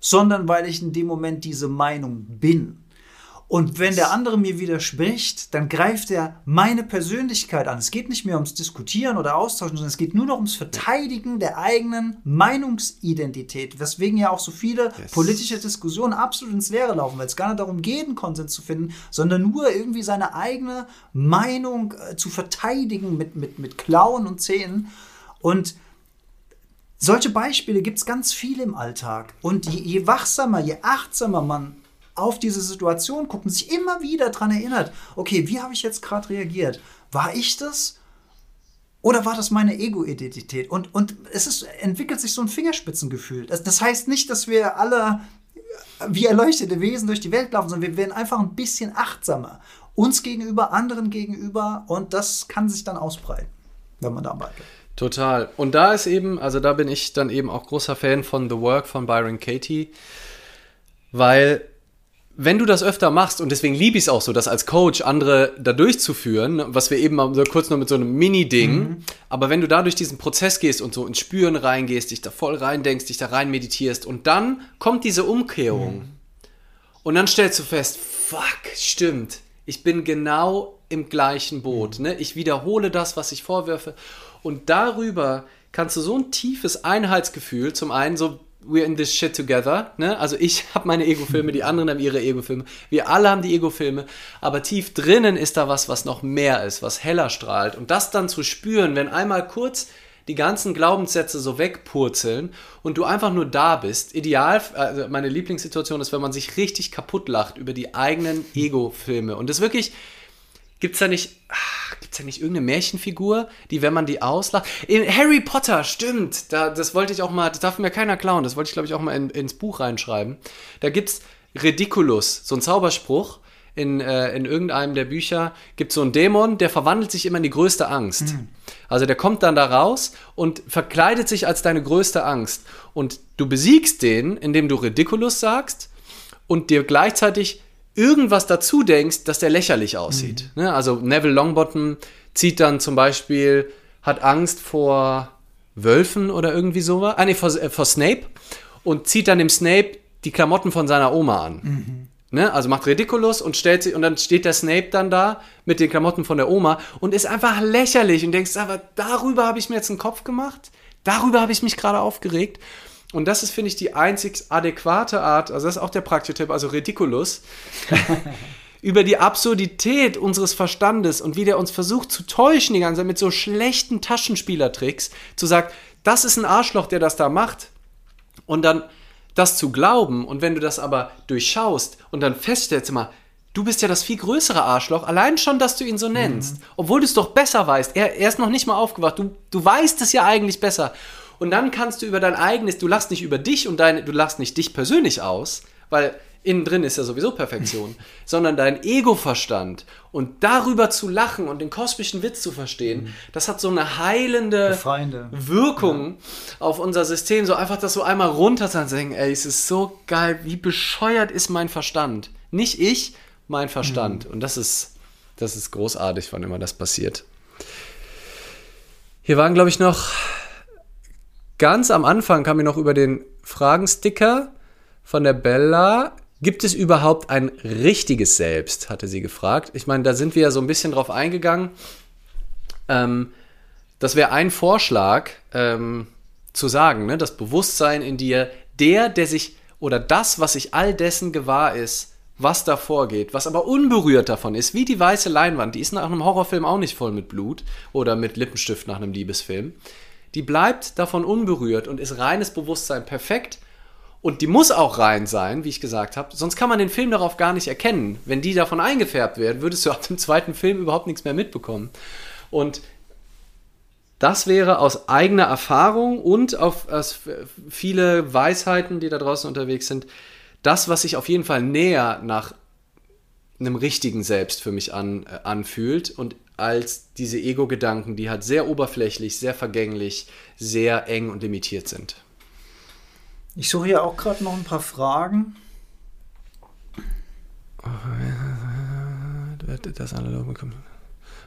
sondern weil ich in dem Moment diese Meinung bin. Und wenn der andere mir widerspricht, dann greift er meine Persönlichkeit an. Es geht nicht mehr ums Diskutieren oder Austauschen, sondern es geht nur noch ums Verteidigen der eigenen Meinungsidentität. Weswegen ja auch so viele yes. politische Diskussionen absolut ins Leere laufen, weil es gar nicht darum geht, einen Konsens zu finden, sondern nur irgendwie seine eigene Meinung äh, zu verteidigen mit, mit, mit Klauen und Zähnen. Und solche Beispiele gibt es ganz viele im Alltag. Und je, je wachsamer, je achtsamer man auf diese Situation guckt und sich immer wieder daran erinnert, okay, wie habe ich jetzt gerade reagiert? War ich das? Oder war das meine Ego-Identität? Und, und es ist, entwickelt sich so ein Fingerspitzengefühl. Das, das heißt nicht, dass wir alle wie erleuchtete Wesen durch die Welt laufen, sondern wir werden einfach ein bisschen achtsamer. Uns gegenüber, anderen gegenüber. Und das kann sich dann ausbreiten, wenn man da arbeitet. Total. Und da ist eben, also da bin ich dann eben auch großer Fan von The Work von Byron Katie, weil wenn du das öfter machst, und deswegen liebe ich es auch so, das als Coach andere da durchzuführen, was wir eben mal so kurz noch mit so einem Mini-Ding, mhm. aber wenn du da durch diesen Prozess gehst und so ins Spüren reingehst, dich da voll reindenkst, dich da rein meditierst und dann kommt diese Umkehrung mhm. und dann stellst du fest, fuck, stimmt, ich bin genau im gleichen Boot, mhm. ne? ich wiederhole das, was ich vorwerfe und darüber kannst du so ein tiefes Einheitsgefühl, zum einen so we're in this shit together. Ne? Also ich <laughs> habe meine Ego-Filme, die anderen haben ihre Ego-Filme. Wir alle haben die Ego-Filme. Aber tief drinnen ist da was, was noch mehr ist, was heller strahlt. Und das dann zu spüren, wenn einmal kurz die ganzen Glaubenssätze so wegpurzeln und du einfach nur da bist. Ideal, also meine Lieblingssituation ist, wenn man sich richtig kaputt lacht über die eigenen Ego-Filme. Und das wirklich Gibt es da nicht, ach, gibt's da nicht irgendeine Märchenfigur, die, wenn man die auslacht. In Harry Potter, stimmt. Da, das wollte ich auch mal, das darf mir keiner klauen. Das wollte ich, glaube ich, auch mal in, ins Buch reinschreiben. Da gibt es Ridiculus, so ein Zauberspruch. In, äh, in irgendeinem der Bücher gibt es so einen Dämon, der verwandelt sich immer in die größte Angst. Mhm. Also der kommt dann da raus und verkleidet sich als deine größte Angst. Und du besiegst den, indem du Ridiculus sagst und dir gleichzeitig irgendwas dazu denkst, dass der lächerlich aussieht. Mhm. Ne? Also Neville Longbottom zieht dann zum Beispiel, hat Angst vor Wölfen oder irgendwie sowas. Ah, nee, vor, äh, vor Snape und zieht dann dem Snape die Klamotten von seiner Oma an. Mhm. Ne? Also macht Ridiculous und stellt sich, und dann steht der Snape dann da mit den Klamotten von der Oma und ist einfach lächerlich und denkst, aber darüber habe ich mir jetzt einen Kopf gemacht, darüber habe ich mich gerade aufgeregt. Und das ist, finde ich, die einzig adäquate Art, also das ist auch der Praktischtipp, also Ridiculus, <laughs> über die Absurdität unseres Verstandes und wie der uns versucht zu täuschen die ganze Zeit mit so schlechten Taschenspielertricks, zu sagen, das ist ein Arschloch, der das da macht. Und dann das zu glauben und wenn du das aber durchschaust und dann feststellst immer, du bist ja das viel größere Arschloch, allein schon, dass du ihn so nennst, mhm. obwohl du es doch besser weißt. Er, er ist noch nicht mal aufgewacht, du, du weißt es ja eigentlich besser. Und dann kannst du über dein eigenes, du lachst nicht über dich und deine, du lachst nicht dich persönlich aus, weil innen drin ist ja sowieso Perfektion, <laughs> sondern dein Ego-Verstand und darüber zu lachen und den kosmischen Witz zu verstehen, mhm. das hat so eine heilende Befreiende. Wirkung ja. auf unser System. So einfach das so einmal runter zu denken, ey, es ist so geil, wie bescheuert ist mein Verstand. Nicht ich, mein Verstand. Mhm. Und das ist, das ist großartig, wann immer das passiert. Hier waren, glaube ich, noch ganz am Anfang kam mir noch über den Fragensticker von der Bella. Gibt es überhaupt ein richtiges Selbst? hatte sie gefragt. Ich meine, da sind wir ja so ein bisschen drauf eingegangen. Ähm, das wäre ein Vorschlag ähm, zu sagen, ne? das Bewusstsein in dir, der, der sich oder das, was sich all dessen gewahr ist, was da vorgeht, was aber unberührt davon ist, wie die weiße Leinwand, die ist nach einem Horrorfilm auch nicht voll mit Blut oder mit Lippenstift nach einem Liebesfilm die bleibt davon unberührt und ist reines Bewusstsein perfekt. Und die muss auch rein sein, wie ich gesagt habe. Sonst kann man den Film darauf gar nicht erkennen. Wenn die davon eingefärbt werden, würdest du ab dem zweiten Film überhaupt nichts mehr mitbekommen. Und das wäre aus eigener Erfahrung und auf aus viele Weisheiten, die da draußen unterwegs sind, das, was sich auf jeden Fall näher nach einem richtigen Selbst für mich an, äh, anfühlt. Und als diese Ego-Gedanken, die halt sehr oberflächlich, sehr vergänglich, sehr eng und limitiert sind. Ich suche hier auch gerade noch ein paar Fragen. Das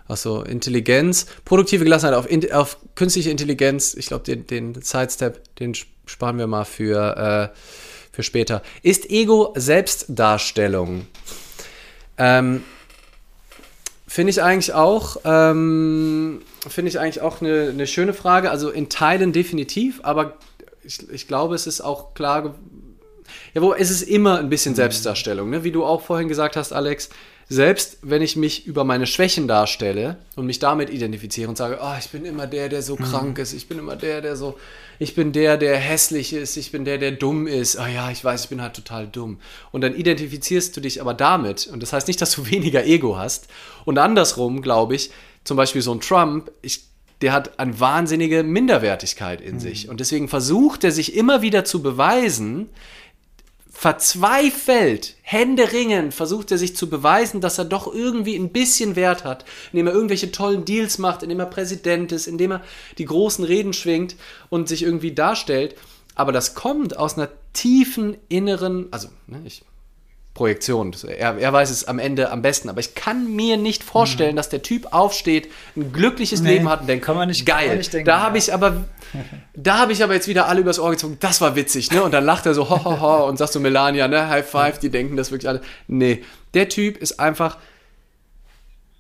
Achso, Intelligenz, produktive Gelassenheit auf, auf künstliche Intelligenz. Ich glaube, den, den Sidestep, den sparen wir mal für, äh, für später. Ist Ego Selbstdarstellung? Ähm, Finde ich eigentlich auch, ähm, finde ich eigentlich auch eine, eine schöne Frage. Also in Teilen definitiv, aber ich, ich glaube, es ist auch klar, ja, wo es ist immer ein bisschen mhm. Selbstdarstellung, ne? wie du auch vorhin gesagt hast, Alex. Selbst wenn ich mich über meine Schwächen darstelle und mich damit identifiziere und sage, oh, ich bin immer der, der so mhm. krank ist, ich bin immer der, der so, ich bin der, der hässlich ist, ich bin der, der dumm ist, oh ja, ich weiß, ich bin halt total dumm. Und dann identifizierst du dich aber damit und das heißt nicht, dass du <laughs> weniger Ego hast. Und andersrum, glaube ich, zum Beispiel so ein Trump, ich der hat eine wahnsinnige Minderwertigkeit in mhm. sich. Und deswegen versucht er sich immer wieder zu beweisen, verzweifelt, händeringend versucht er sich zu beweisen, dass er doch irgendwie ein bisschen Wert hat, indem er irgendwelche tollen Deals macht, indem er Präsident ist, indem er die großen Reden schwingt und sich irgendwie darstellt. Aber das kommt aus einer tiefen inneren, also ne, ich Projektion. Er, er, weiß es am Ende am besten. Aber ich kann mir nicht vorstellen, mhm. dass der Typ aufsteht, ein glückliches nee, Leben hat und denkt, kann man nicht, geil. Nicht denken, da habe ich aber, da habe ich aber jetzt wieder alle übers Ohr gezogen. Das war witzig, ne? Und dann lacht er so, ho, ho, ho, und sagt so Melania, ne? High five. Die denken das wirklich alle. Nee, der Typ ist einfach,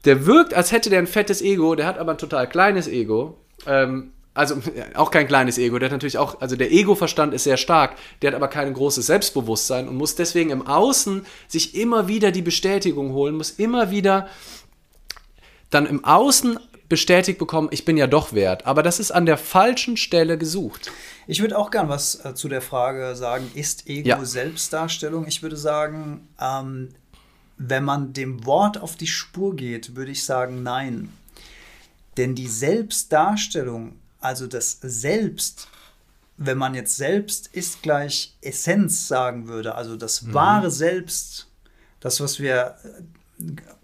der wirkt, als hätte der ein fettes Ego. Der hat aber ein total kleines Ego. Ähm, also auch kein kleines Ego, der hat natürlich auch, also der Ego-Verstand ist sehr stark, der hat aber kein großes Selbstbewusstsein und muss deswegen im Außen sich immer wieder die Bestätigung holen, muss immer wieder dann im Außen bestätigt bekommen, ich bin ja doch wert. Aber das ist an der falschen Stelle gesucht. Ich würde auch gern was äh, zu der Frage sagen, ist Ego ja. Selbstdarstellung? Ich würde sagen, ähm, wenn man dem Wort auf die Spur geht, würde ich sagen, nein. Denn die Selbstdarstellung also das Selbst, wenn man jetzt Selbst ist gleich Essenz sagen würde, also das mhm. wahre Selbst, das, was wir,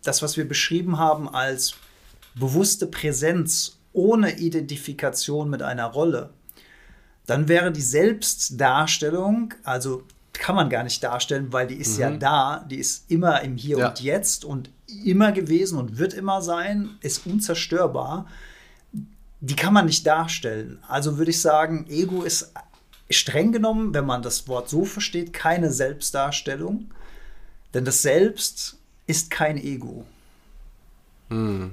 das, was wir beschrieben haben als bewusste Präsenz ohne Identifikation mit einer Rolle, dann wäre die Selbstdarstellung, also kann man gar nicht darstellen, weil die ist mhm. ja da, die ist immer im Hier ja. und Jetzt und immer gewesen und wird immer sein, ist unzerstörbar die kann man nicht darstellen. Also würde ich sagen, Ego ist streng genommen, wenn man das Wort so versteht, keine Selbstdarstellung. Denn das Selbst ist kein Ego. Hm.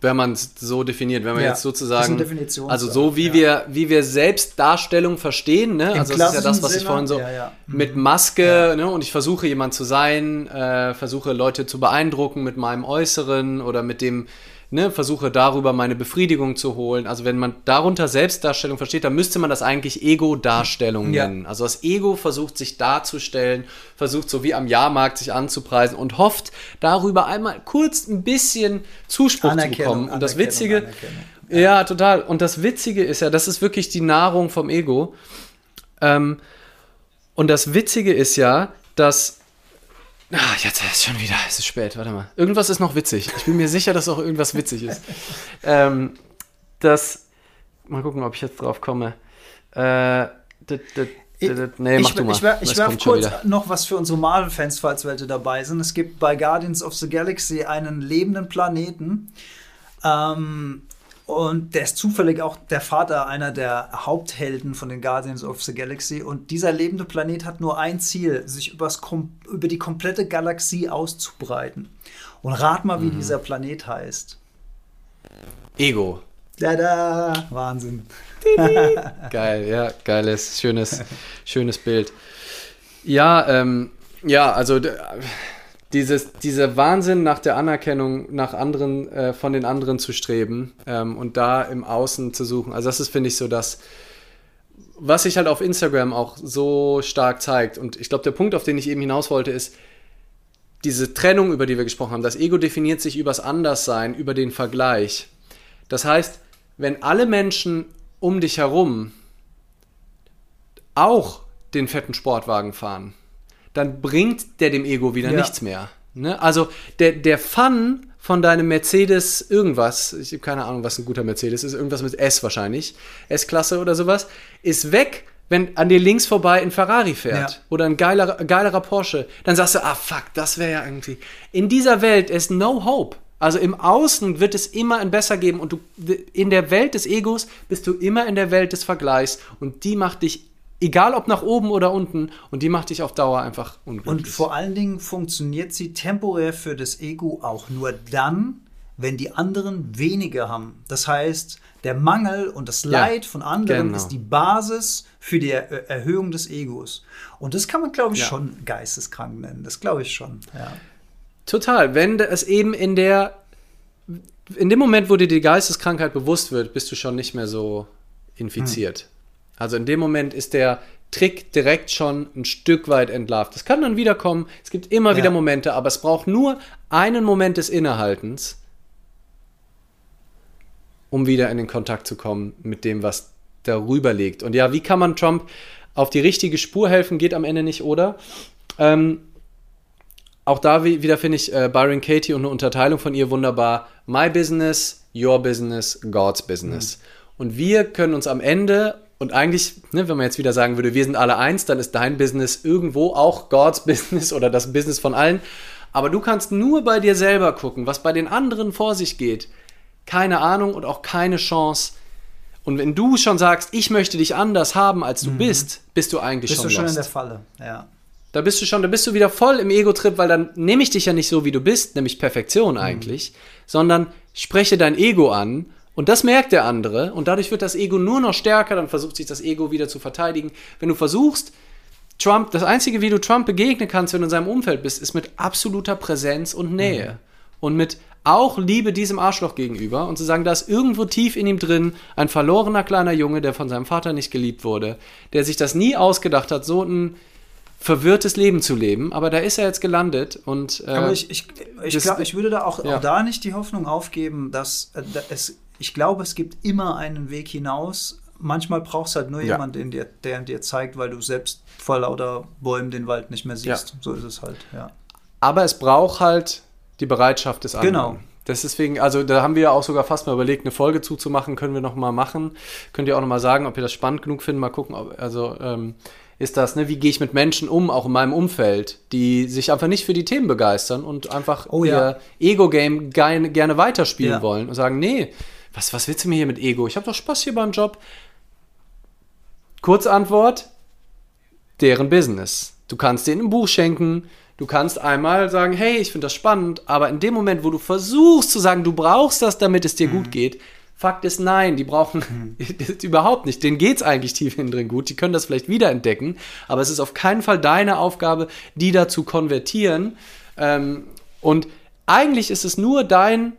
Wenn man es so definiert, wenn man ja, jetzt sozusagen, also so wie ja. wir wie wir Selbstdarstellung verstehen, ne? also das ist ja das, was Sinne, ich vorhin so ja, mit Maske, ne? und ich versuche jemand zu sein, äh, versuche Leute zu beeindrucken mit meinem Äußeren oder mit dem ne, versuche darüber meine Befriedigung zu holen. Also wenn man darunter Selbstdarstellung versteht, dann müsste man das eigentlich Ego-Darstellung ja. nennen. Also das Ego versucht sich darzustellen, versucht so wie am Jahrmarkt sich anzupreisen und hofft darüber einmal kurz ein bisschen Zuspruch zu bekommen. Und das Witzige, ja. ja. total. Und das Witzige ist ja, das ist wirklich die Nahrung vom Ego. Ähm, und das Witzige ist ja, dass Ah, jetzt ist es schon wieder. Es ist spät. Warte mal. Irgendwas ist noch witzig. Ich bin mir sicher, dass auch irgendwas witzig ist. <laughs> ähm, das. Mal gucken, ob ich jetzt drauf komme. Äh, d, d, d, nee, mach ich, du mal. Ich, werf, ich werf kurz noch was für unsere Marvel-Fans, falls welche dabei sind. Es gibt bei Guardians of the Galaxy einen lebenden Planeten. Ähm, und der ist zufällig auch der Vater einer der Haupthelden von den Guardians of the Galaxy. Und dieser lebende Planet hat nur ein Ziel, sich übers, über die komplette Galaxie auszubreiten. Und rat mal, wie mhm. dieser Planet heißt. Ego. Da Wahnsinn. <laughs> Geil, ja, geiles, schönes, schönes Bild. Ja, ähm, ja, also dieses, dieser Wahnsinn nach der Anerkennung nach anderen, äh, von den anderen zu streben ähm, und da im Außen zu suchen. Also das ist, finde ich, so das, was sich halt auf Instagram auch so stark zeigt. Und ich glaube, der Punkt, auf den ich eben hinaus wollte, ist, diese Trennung, über die wir gesprochen haben, das Ego definiert sich übers Anderssein, über den Vergleich. Das heißt, wenn alle Menschen um dich herum auch den fetten Sportwagen fahren, dann bringt der dem Ego wieder ja. nichts mehr. Ne? Also der, der Fun von deinem Mercedes irgendwas, ich habe keine Ahnung, was ein guter Mercedes ist, irgendwas mit S wahrscheinlich, S-Klasse oder sowas, ist weg, wenn an dir links vorbei ein Ferrari fährt ja. oder ein geiler, geilerer Porsche. Dann sagst du, ah fuck, das wäre ja irgendwie. In dieser Welt ist no hope. Also im Außen wird es immer ein Besser geben und du in der Welt des Egos bist du immer in der Welt des Vergleichs und die macht dich Egal ob nach oben oder unten. Und die macht dich auf Dauer einfach unglücklich. Und vor allen Dingen funktioniert sie temporär für das Ego auch nur dann, wenn die anderen weniger haben. Das heißt, der Mangel und das Leid ja, von anderen genau. ist die Basis für die er Erhöhung des Egos. Und das kann man, glaube ich, ja. schon geisteskrank nennen. Das glaube ich schon. Ja. Total. Wenn es eben in der, in dem Moment, wo dir die Geisteskrankheit bewusst wird, bist du schon nicht mehr so infiziert. Hm. Also in dem Moment ist der Trick direkt schon ein Stück weit entlarvt. Das kann dann wiederkommen. Es gibt immer ja. wieder Momente, aber es braucht nur einen Moment des Innehaltens, um wieder in den Kontakt zu kommen mit dem, was darüber liegt. Und ja, wie kann man Trump auf die richtige Spur helfen? Geht am Ende nicht, oder? Ähm, auch da wieder finde ich äh, Byron Katie und eine Unterteilung von ihr wunderbar. My business, your business, God's business. Mhm. Und wir können uns am Ende und eigentlich, ne, wenn man jetzt wieder sagen würde, wir sind alle eins, dann ist dein Business irgendwo auch God's Business oder das Business von allen. Aber du kannst nur bei dir selber gucken, was bei den anderen vor sich geht. Keine Ahnung und auch keine Chance. Und wenn du schon sagst, ich möchte dich anders haben, als du mhm. bist, bist du eigentlich bist schon Bist du schon lost. in der Falle, ja. Da bist du schon, da bist du wieder voll im Ego-Trip, weil dann nehme ich dich ja nicht so, wie du bist, nämlich Perfektion mhm. eigentlich, mhm. sondern spreche dein Ego an und das merkt der andere und dadurch wird das Ego nur noch stärker, dann versucht sich das Ego wieder zu verteidigen. Wenn du versuchst, Trump, das einzige, wie du Trump begegnen kannst, wenn du in seinem Umfeld bist, ist mit absoluter Präsenz und Nähe. Mhm. Und mit auch Liebe diesem Arschloch gegenüber und zu sagen, da ist irgendwo tief in ihm drin ein verlorener kleiner Junge, der von seinem Vater nicht geliebt wurde, der sich das nie ausgedacht hat, so ein verwirrtes Leben zu leben, aber da ist er jetzt gelandet und äh, aber ich, ich, ich, glaub, ich würde da auch, ja. auch da nicht die Hoffnung aufgeben, dass äh, es ich glaube, es gibt immer einen Weg hinaus. Manchmal brauchst du halt nur ja. jemanden, der, der dir zeigt, weil du selbst vor lauter Bäumen den Wald nicht mehr siehst. Ja. So ist es halt, ja. Aber es braucht halt die Bereitschaft des anderen. Genau. Das deswegen, also da haben wir ja auch sogar fast mal überlegt, eine Folge zuzumachen, können wir noch mal machen. Könnt ihr auch noch mal sagen, ob ihr das spannend genug findet, mal gucken, ob, also ähm, ist das, ne, wie gehe ich mit Menschen um, auch in meinem Umfeld, die sich einfach nicht für die Themen begeistern und einfach oh, ja. ihr Ego-Game gerne, gerne weiterspielen ja. wollen und sagen, nee, was, was willst du mir hier mit Ego? Ich habe doch Spaß hier beim Job. Kurzantwort, deren Business. Du kannst denen ein Buch schenken, du kannst einmal sagen, hey, ich finde das spannend, aber in dem Moment, wo du versuchst zu sagen, du brauchst das, damit es dir mhm. gut geht, Fakt ist nein, die brauchen mhm. <laughs> überhaupt nicht. Denen geht es eigentlich tief innen drin gut. Die können das vielleicht wiederentdecken, aber es ist auf keinen Fall deine Aufgabe, die dazu konvertieren. Ähm, und eigentlich ist es nur dein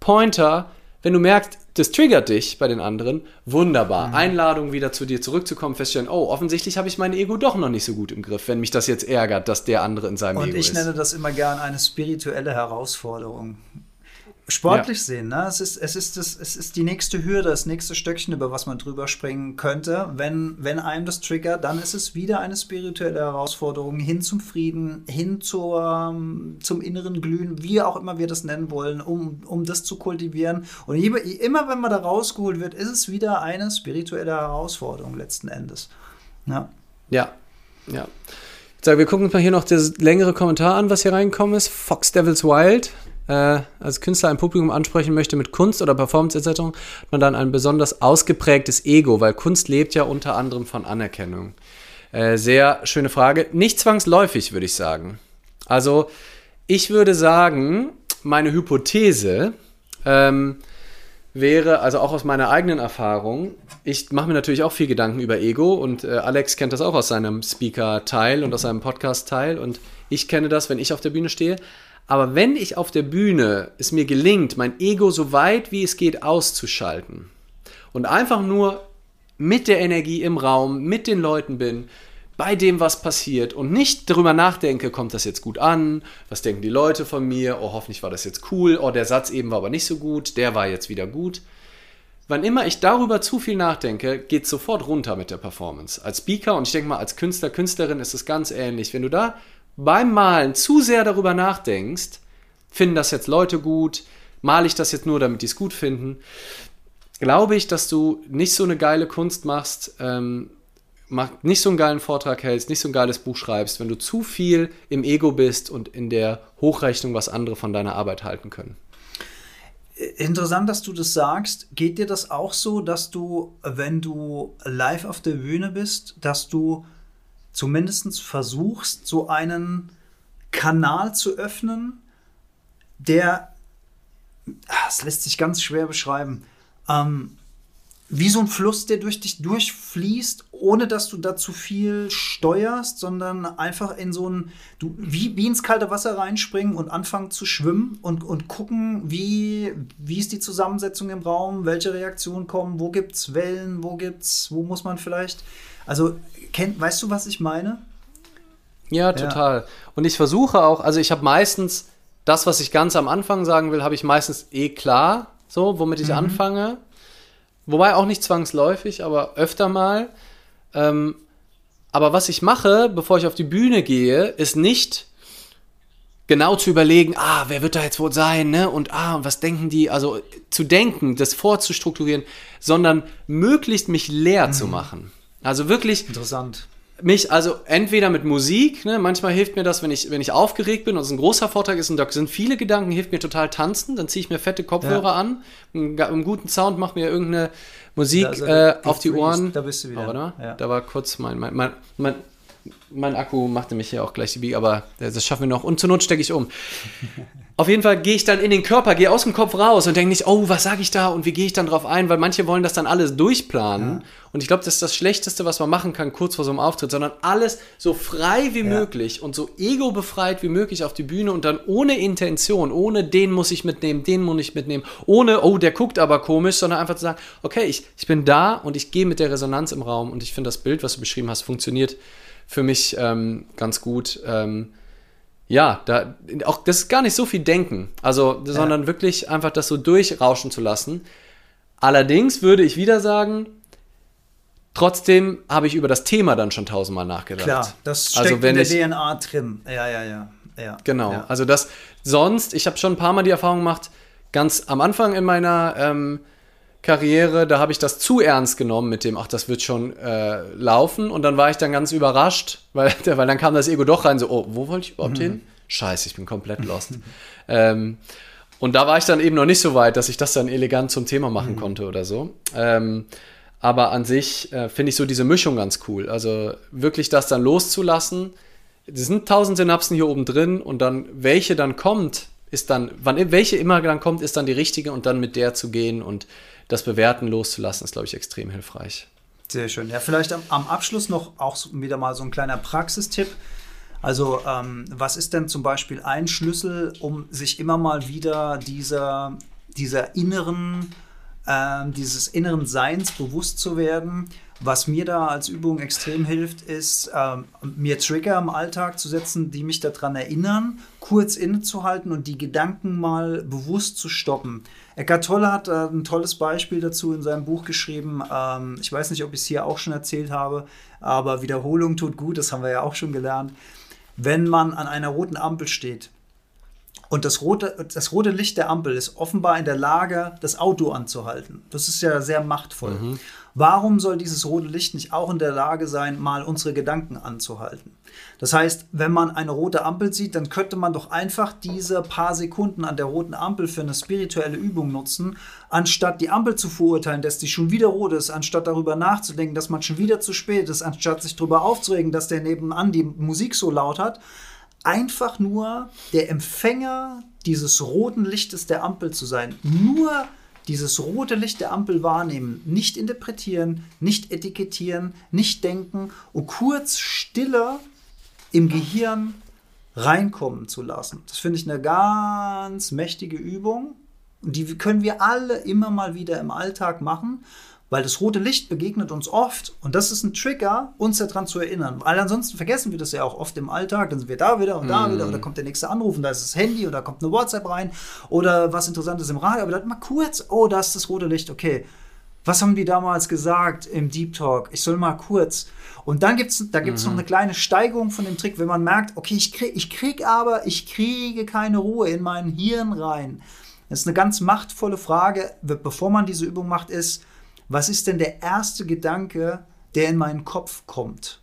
Pointer, wenn du merkst, das triggert dich bei den anderen, wunderbar. Mhm. Einladung wieder zu dir zurückzukommen, feststellen, oh, offensichtlich habe ich mein Ego doch noch nicht so gut im Griff, wenn mich das jetzt ärgert, dass der andere in seinem Und Ego ist. Und ich nenne das immer gern eine spirituelle Herausforderung sportlich ja. sehen. Ne? Es, ist, es, ist das, es ist die nächste Hürde, das nächste Stöckchen, über was man drüber springen könnte. Wenn, wenn einem das triggert, dann ist es wieder eine spirituelle Herausforderung hin zum Frieden, hin zur, zum inneren Glühen, wie auch immer wir das nennen wollen, um, um das zu kultivieren. Und immer, wenn man da rausgeholt wird, ist es wieder eine spirituelle Herausforderung letzten Endes. Ja. Ja. ja. Ich sage, wir gucken uns mal hier noch das längere Kommentar an, was hier reingekommen ist. Fox Devils Wild äh, als Künstler ein Publikum ansprechen möchte mit Kunst oder Performance etc., hat man dann ein besonders ausgeprägtes Ego, weil Kunst lebt ja unter anderem von Anerkennung. Äh, sehr schöne Frage. Nicht zwangsläufig, würde ich sagen. Also, ich würde sagen, meine Hypothese ähm, wäre, also auch aus meiner eigenen Erfahrung, ich mache mir natürlich auch viel Gedanken über Ego und äh, Alex kennt das auch aus seinem Speaker-Teil und aus seinem Podcast-Teil und ich kenne das, wenn ich auf der Bühne stehe. Aber wenn ich auf der Bühne es mir gelingt, mein Ego so weit wie es geht auszuschalten und einfach nur mit der Energie im Raum, mit den Leuten bin, bei dem, was passiert und nicht darüber nachdenke, kommt das jetzt gut an, was denken die Leute von mir, oh, hoffentlich war das jetzt cool, oh, der Satz eben war aber nicht so gut, der war jetzt wieder gut. Wann immer ich darüber zu viel nachdenke, geht sofort runter mit der Performance. Als Speaker und ich denke mal, als Künstler, Künstlerin ist es ganz ähnlich. Wenn du da beim Malen zu sehr darüber nachdenkst, finden das jetzt Leute gut, male ich das jetzt nur, damit die es gut finden, glaube ich, dass du nicht so eine geile Kunst machst, ähm, nicht so einen geilen Vortrag hältst, nicht so ein geiles Buch schreibst, wenn du zu viel im Ego bist und in der Hochrechnung, was andere von deiner Arbeit halten können. Interessant, dass du das sagst. Geht dir das auch so, dass du, wenn du live auf der Bühne bist, dass du zumindest versuchst, so einen Kanal zu öffnen, der das lässt sich ganz schwer beschreiben. Ähm, wie so ein Fluss, der durch dich durchfließt, ohne dass du da zu viel steuerst, sondern einfach in so ein, du, wie, wie ins kalte Wasser reinspringen und anfangen zu schwimmen und, und gucken, wie, wie ist die Zusammensetzung im Raum, welche Reaktionen kommen, wo gibt's Wellen, wo gibt's, wo muss man vielleicht, also, kennt, weißt du, was ich meine? Ja, total. Ja. Und ich versuche auch, also ich habe meistens das, was ich ganz am Anfang sagen will, habe ich meistens eh klar, so, womit ich mhm. anfange. Wobei auch nicht zwangsläufig, aber öfter mal. Ähm, aber was ich mache, bevor ich auf die Bühne gehe, ist nicht genau zu überlegen, ah, wer wird da jetzt wohl sein, ne? Und ah, was denken die? Also zu denken, das vorzustrukturieren, sondern möglichst mich leer mhm. zu machen. Also wirklich. Interessant mich also entweder mit Musik, ne, manchmal hilft mir das, wenn ich, wenn ich aufgeregt bin und es ein großer Vortrag ist und da sind viele Gedanken, hilft mir total tanzen, dann ziehe ich mir fette Kopfhörer ja. an, einen, einen, guten Sound macht mir irgendeine Musik äh, auf die Ohren. Da bist du wieder. Oh, ja. Da war kurz mein, mein, mein, mein, mein Akku machte mich hier auch gleich die Biege, aber das schaffen wir noch. Und zur Not stecke ich um. <laughs> Auf jeden Fall gehe ich dann in den Körper, gehe aus dem Kopf raus und denke nicht, oh, was sage ich da und wie gehe ich dann drauf ein, weil manche wollen das dann alles durchplanen. Ja. Und ich glaube, das ist das Schlechteste, was man machen kann, kurz vor so einem Auftritt, sondern alles so frei wie ja. möglich und so ego-befreit wie möglich auf die Bühne und dann ohne Intention, ohne den muss ich mitnehmen, den muss ich mitnehmen, ohne, oh, der guckt aber komisch, sondern einfach zu sagen, okay, ich, ich bin da und ich gehe mit der Resonanz im Raum und ich finde, das Bild, was du beschrieben hast, funktioniert für mich ähm, ganz gut. Ähm, ja, da auch das ist gar nicht so viel denken, also ja. sondern wirklich einfach das so durchrauschen zu lassen. Allerdings würde ich wieder sagen, trotzdem habe ich über das Thema dann schon tausendmal nachgedacht. Klar, das also steckt also, in der ich, DNA drin. Ja, ja, ja. ja genau. Ja. Also das sonst, ich habe schon ein paar Mal die Erfahrung gemacht, ganz am Anfang in meiner ähm, Karriere, da habe ich das zu ernst genommen mit dem, ach, das wird schon äh, laufen. Und dann war ich dann ganz überrascht, weil, <laughs> weil dann kam das Ego doch rein, so, oh, wo wollte ich überhaupt mhm. hin? Scheiße, ich bin komplett lost. <laughs> ähm, und da war ich dann eben noch nicht so weit, dass ich das dann elegant zum Thema machen mhm. konnte oder so. Ähm, aber an sich äh, finde ich so diese Mischung ganz cool. Also wirklich das dann loszulassen. Es sind tausend Synapsen hier oben drin und dann welche dann kommt, ist dann, wann welche immer dann kommt, ist dann die richtige und dann mit der zu gehen und das Bewerten loszulassen, ist, glaube ich, extrem hilfreich. Sehr schön. Ja, vielleicht am, am Abschluss noch auch wieder mal so ein kleiner Praxistipp. Also, ähm, was ist denn zum Beispiel ein Schlüssel, um sich immer mal wieder dieser, dieser inneren, äh, dieses inneren Seins bewusst zu werden? Was mir da als Übung extrem hilft, ist, ähm, mir Trigger im Alltag zu setzen, die mich daran erinnern, kurz innezuhalten und die Gedanken mal bewusst zu stoppen. Eckart Tolle hat äh, ein tolles Beispiel dazu in seinem Buch geschrieben. Ähm, ich weiß nicht, ob ich es hier auch schon erzählt habe, aber Wiederholung tut gut, das haben wir ja auch schon gelernt. Wenn man an einer roten Ampel steht und das rote, das rote Licht der Ampel ist offenbar in der Lage, das Auto anzuhalten. Das ist ja sehr machtvoll. Mhm. Warum soll dieses rote Licht nicht auch in der Lage sein, mal unsere Gedanken anzuhalten? Das heißt, wenn man eine rote Ampel sieht, dann könnte man doch einfach diese paar Sekunden an der roten Ampel für eine spirituelle Übung nutzen, anstatt die Ampel zu verurteilen, dass die schon wieder rot ist, anstatt darüber nachzudenken, dass man schon wieder zu spät ist, anstatt sich darüber aufzuregen, dass der nebenan die Musik so laut hat, einfach nur der Empfänger dieses roten Lichtes der Ampel zu sein. Nur dieses rote Licht der Ampel wahrnehmen, nicht interpretieren, nicht etikettieren, nicht denken und kurz stiller im Gehirn reinkommen zu lassen. Das finde ich eine ganz mächtige Übung. Und die können wir alle immer mal wieder im Alltag machen weil das rote Licht begegnet uns oft und das ist ein Trigger, uns daran zu erinnern. Weil ansonsten vergessen wir das ja auch oft im Alltag. Dann sind wir da wieder und da mm. wieder und dann kommt der nächste Anruf und da ist das Handy da kommt eine WhatsApp rein oder was Interessantes im Radio. Aber dann mal kurz, oh, da ist das rote Licht, okay. Was haben die damals gesagt im Deep Talk? Ich soll mal kurz. Und dann gibt es da gibt's mhm. noch eine kleine Steigerung von dem Trick, wenn man merkt, okay, ich krieg, ich krieg aber, ich kriege keine Ruhe in mein Hirn rein. Das ist eine ganz machtvolle Frage, bevor man diese Übung macht, ist, was ist denn der erste Gedanke, der in meinen Kopf kommt?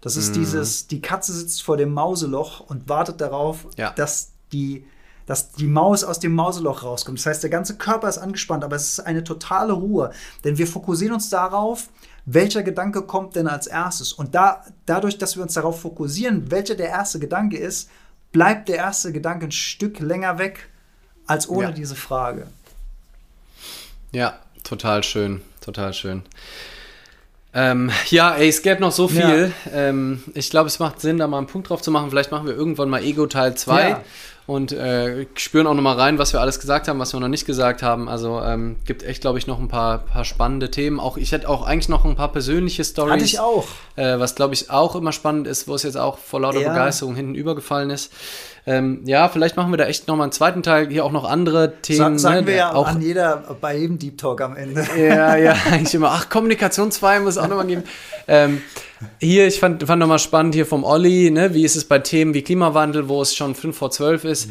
Das ist mm. dieses, die Katze sitzt vor dem Mauseloch und wartet darauf, ja. dass die dass die Maus aus dem Mauseloch rauskommt. Das heißt, der ganze Körper ist angespannt, aber es ist eine totale Ruhe. Denn wir fokussieren uns darauf, welcher Gedanke kommt denn als erstes. Und da, dadurch, dass wir uns darauf fokussieren, welcher der erste Gedanke ist, bleibt der erste Gedanke ein Stück länger weg als ohne Ja. diese Frage. Ja, total schön, total schön. Ähm, ja, ey, es gäbe noch so viel. Ähm, ich glaube, es macht Sinn, da mal einen Punkt drauf zu machen. Vielleicht machen wir irgendwann mal Ego Teil 2 Ja. und äh, spüren auch noch mal rein, was wir alles gesagt haben, was wir noch nicht gesagt haben. Also ähm, gibt echt, glaube ich, noch ein paar, paar spannende Themen. Auch ich hätte auch eigentlich noch ein paar persönliche Stories. Hatte ich auch. Äh, was, glaube ich, auch immer spannend ist, wo es jetzt auch vor lauter Ja. Begeisterung hinten übergefallen ist. Ähm, ja, vielleicht machen wir da echt noch mal einen zweiten Teil. Hier auch noch andere Themen. sagen ne, wir ja auch an jeder, bei jedem Deep Talk am Ende. <laughs> ja, ja, eigentlich immer. Ach, Kommunikation 2 muss es auch nochmal geben. Ähm, hier, ich fand, fand nochmal spannend hier vom Olli, ne, wie ist es bei Themen wie Klimawandel, wo es schon 5 vor 12 ist.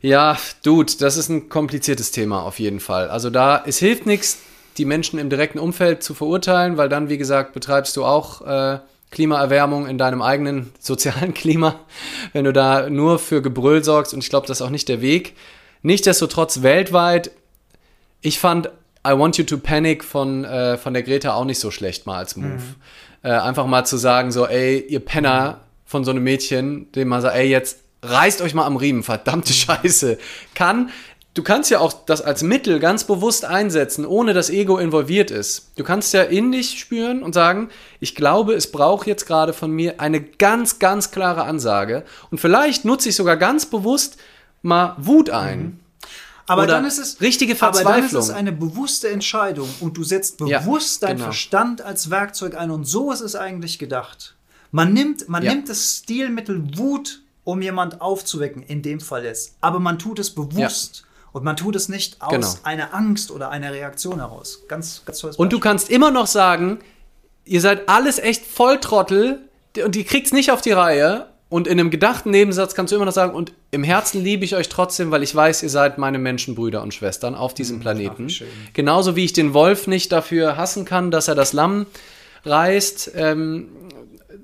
Ja, Dude, das ist ein kompliziertes Thema auf jeden Fall. Also da, es hilft nichts, die Menschen im direkten Umfeld zu verurteilen, weil dann, wie gesagt, betreibst du auch äh, Klimaerwärmung in deinem eigenen <laughs> sozialen Klima, wenn du da nur für Gebrüll sorgst. Und ich glaube, das ist auch nicht der Weg. Nichtsdestotrotz weltweit ich fand I Want You to Panic von, äh, von der Greta auch nicht so schlecht mal als Move. Äh, einfach mal zu sagen, so, ey, ihr Penner von so einem Mädchen, dem man sagt, ey, jetzt reißt euch mal am Riemen, verdammte <laughs> Scheiße. Kann, du kannst ja auch das als Mittel ganz bewusst einsetzen, ohne dass Ego involviert ist. Du kannst ja in dich spüren und sagen, ich glaube, es braucht jetzt gerade von mir eine ganz, ganz klare Ansage. Und vielleicht nutze ich sogar ganz bewusst mal Wut ein. Aber Oder dann ist es richtige Aber dann ist Verzweiflung. es eine bewusste Entscheidung und du setzt Ja, bewusst deinen genau. Verstand als Werkzeug ein und so ist es eigentlich gedacht. Man nimmt, man Ja. nimmt das Stilmittel Wut, um jemand aufzuwecken, in dem Fall jetzt. Aber man tut es bewusst und man tut es nicht aus Genau. einer Angst oder einer Reaktion heraus. Ganz, ganz tolles Und du kannst immer noch sagen, ihr seid alles echt Volltrottel und ihr kriegt's nicht auf die Reihe. Und in einem gedachten Nebensatz kannst du immer noch sagen, und im Herzen liebe ich euch trotzdem, weil ich weiß, ihr seid meine Menschenbrüder und Schwestern auf diesem Planeten. wie schön. Genauso wie ich den Wolf nicht dafür hassen kann, dass er das Lamm reißt. Ähm,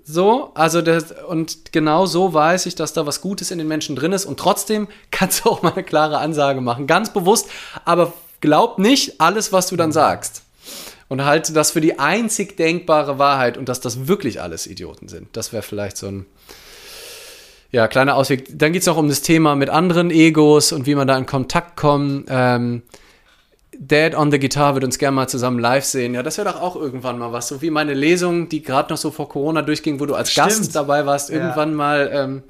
so, also das, und genau so weiß ich, dass da was Gutes in den Menschen drin ist und trotzdem <laughs> kannst du auch mal eine klare Ansage machen, ganz bewusst, aber glaub nicht alles, was du dann sagst. Und halte das für die einzig denkbare Wahrheit und dass das wirklich alles Idioten sind. Das wäre vielleicht so ein ja, kleiner Ausweg. Dann geht es noch um das Thema mit anderen Egos und wie man da in Kontakt kommt. Ähm, Dad on the Guitar wird uns gerne mal zusammen live sehen. Ja, das wäre doch auch irgendwann mal was. So wie meine Lesung, die gerade noch so vor Corona durchging, wo du als Stimmt. Gast dabei warst, Ja. irgendwann mal ähm,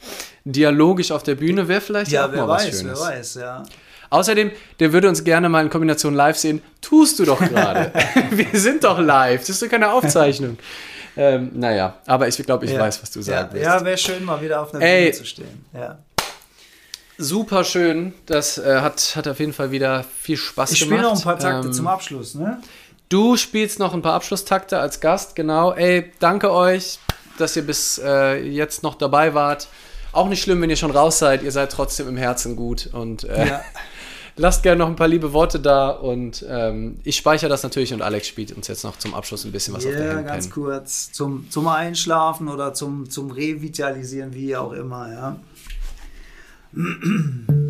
dialogisch auf der Bühne, wäre vielleicht Ja, auch wer mal was weiß, wer Schönes. weiß, ja. Außerdem, der würde uns gerne mal in Kombination live sehen. Tust du doch gerade. <laughs> Wir sind doch live. Das ist doch keine Aufzeichnung. ähm, naja, aber ich glaube, ich ja. weiß, was du ja, sagen willst. Ja, wäre schön, mal wieder auf einer Ey. Bühne zu stehen. Ja. Super schön. Das äh, hat, hat auf jeden Fall wieder viel Spaß Ich gemacht. spiele noch ein paar Takte Ähm, zum Abschluss, ne? Du spielst noch ein paar Abschlusstakte als Gast, genau. Ey, danke euch, dass ihr bis äh, jetzt noch dabei wart. Auch nicht schlimm, wenn ihr schon raus seid. Ihr seid trotzdem im Herzen gut. Und äh, Ja. <laughs> lasst gerne noch ein paar liebe Worte da. Und ähm, ich speichere das natürlich und Alex spielt uns jetzt noch zum Abschluss ein bisschen was auf der Ja, Handpan. ganz kurz. Zum, zum Einschlafen oder zum, zum Revitalisieren, wie auch immer, ja. mm <clears throat>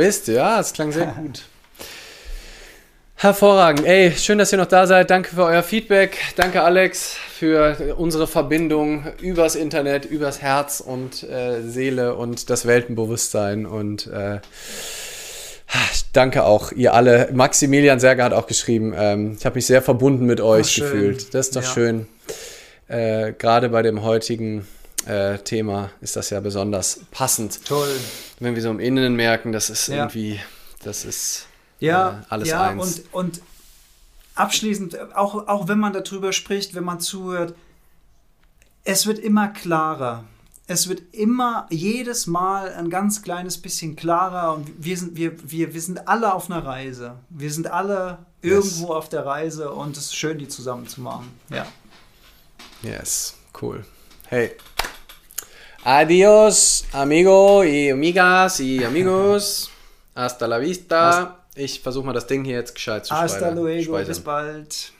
Twist, ja, es klang sehr <laughs> gut. Hervorragend. Ey, schön, dass ihr noch da seid. Danke für euer Feedback. Danke, Alex, für unsere Verbindung übers Internet, übers Herz und äh, Seele und das Weltenbewusstsein. Und äh, danke auch, ihr alle. Maximilian Serger hat auch geschrieben, ähm, ich habe mich sehr verbunden mit euch Ach, gefühlt. Das ist doch Ja. schön. Äh, Gerade bei dem heutigen äh, Thema ist das ja besonders passend. Toll. Wenn wir so im Innen merken, das ist Ja. irgendwie, das ist Ja, äh, alles ja eins. Und, und abschließend, auch, auch wenn man darüber spricht, wenn man zuhört, es wird immer klarer. Es wird immer jedes Mal ein ganz kleines bisschen klarer und wir sind, wir, wir, wir sind alle auf einer Reise. Wir sind alle irgendwo auf der Reise und es ist schön, die zusammen zu machen. Ja. Yes, cool. Hey. Adios, amigo y amigas y amigos. Hasta la vista. Ich versuche mal das Ding hier jetzt gescheit zu Hasta speichern- luego, bis speichern. bald.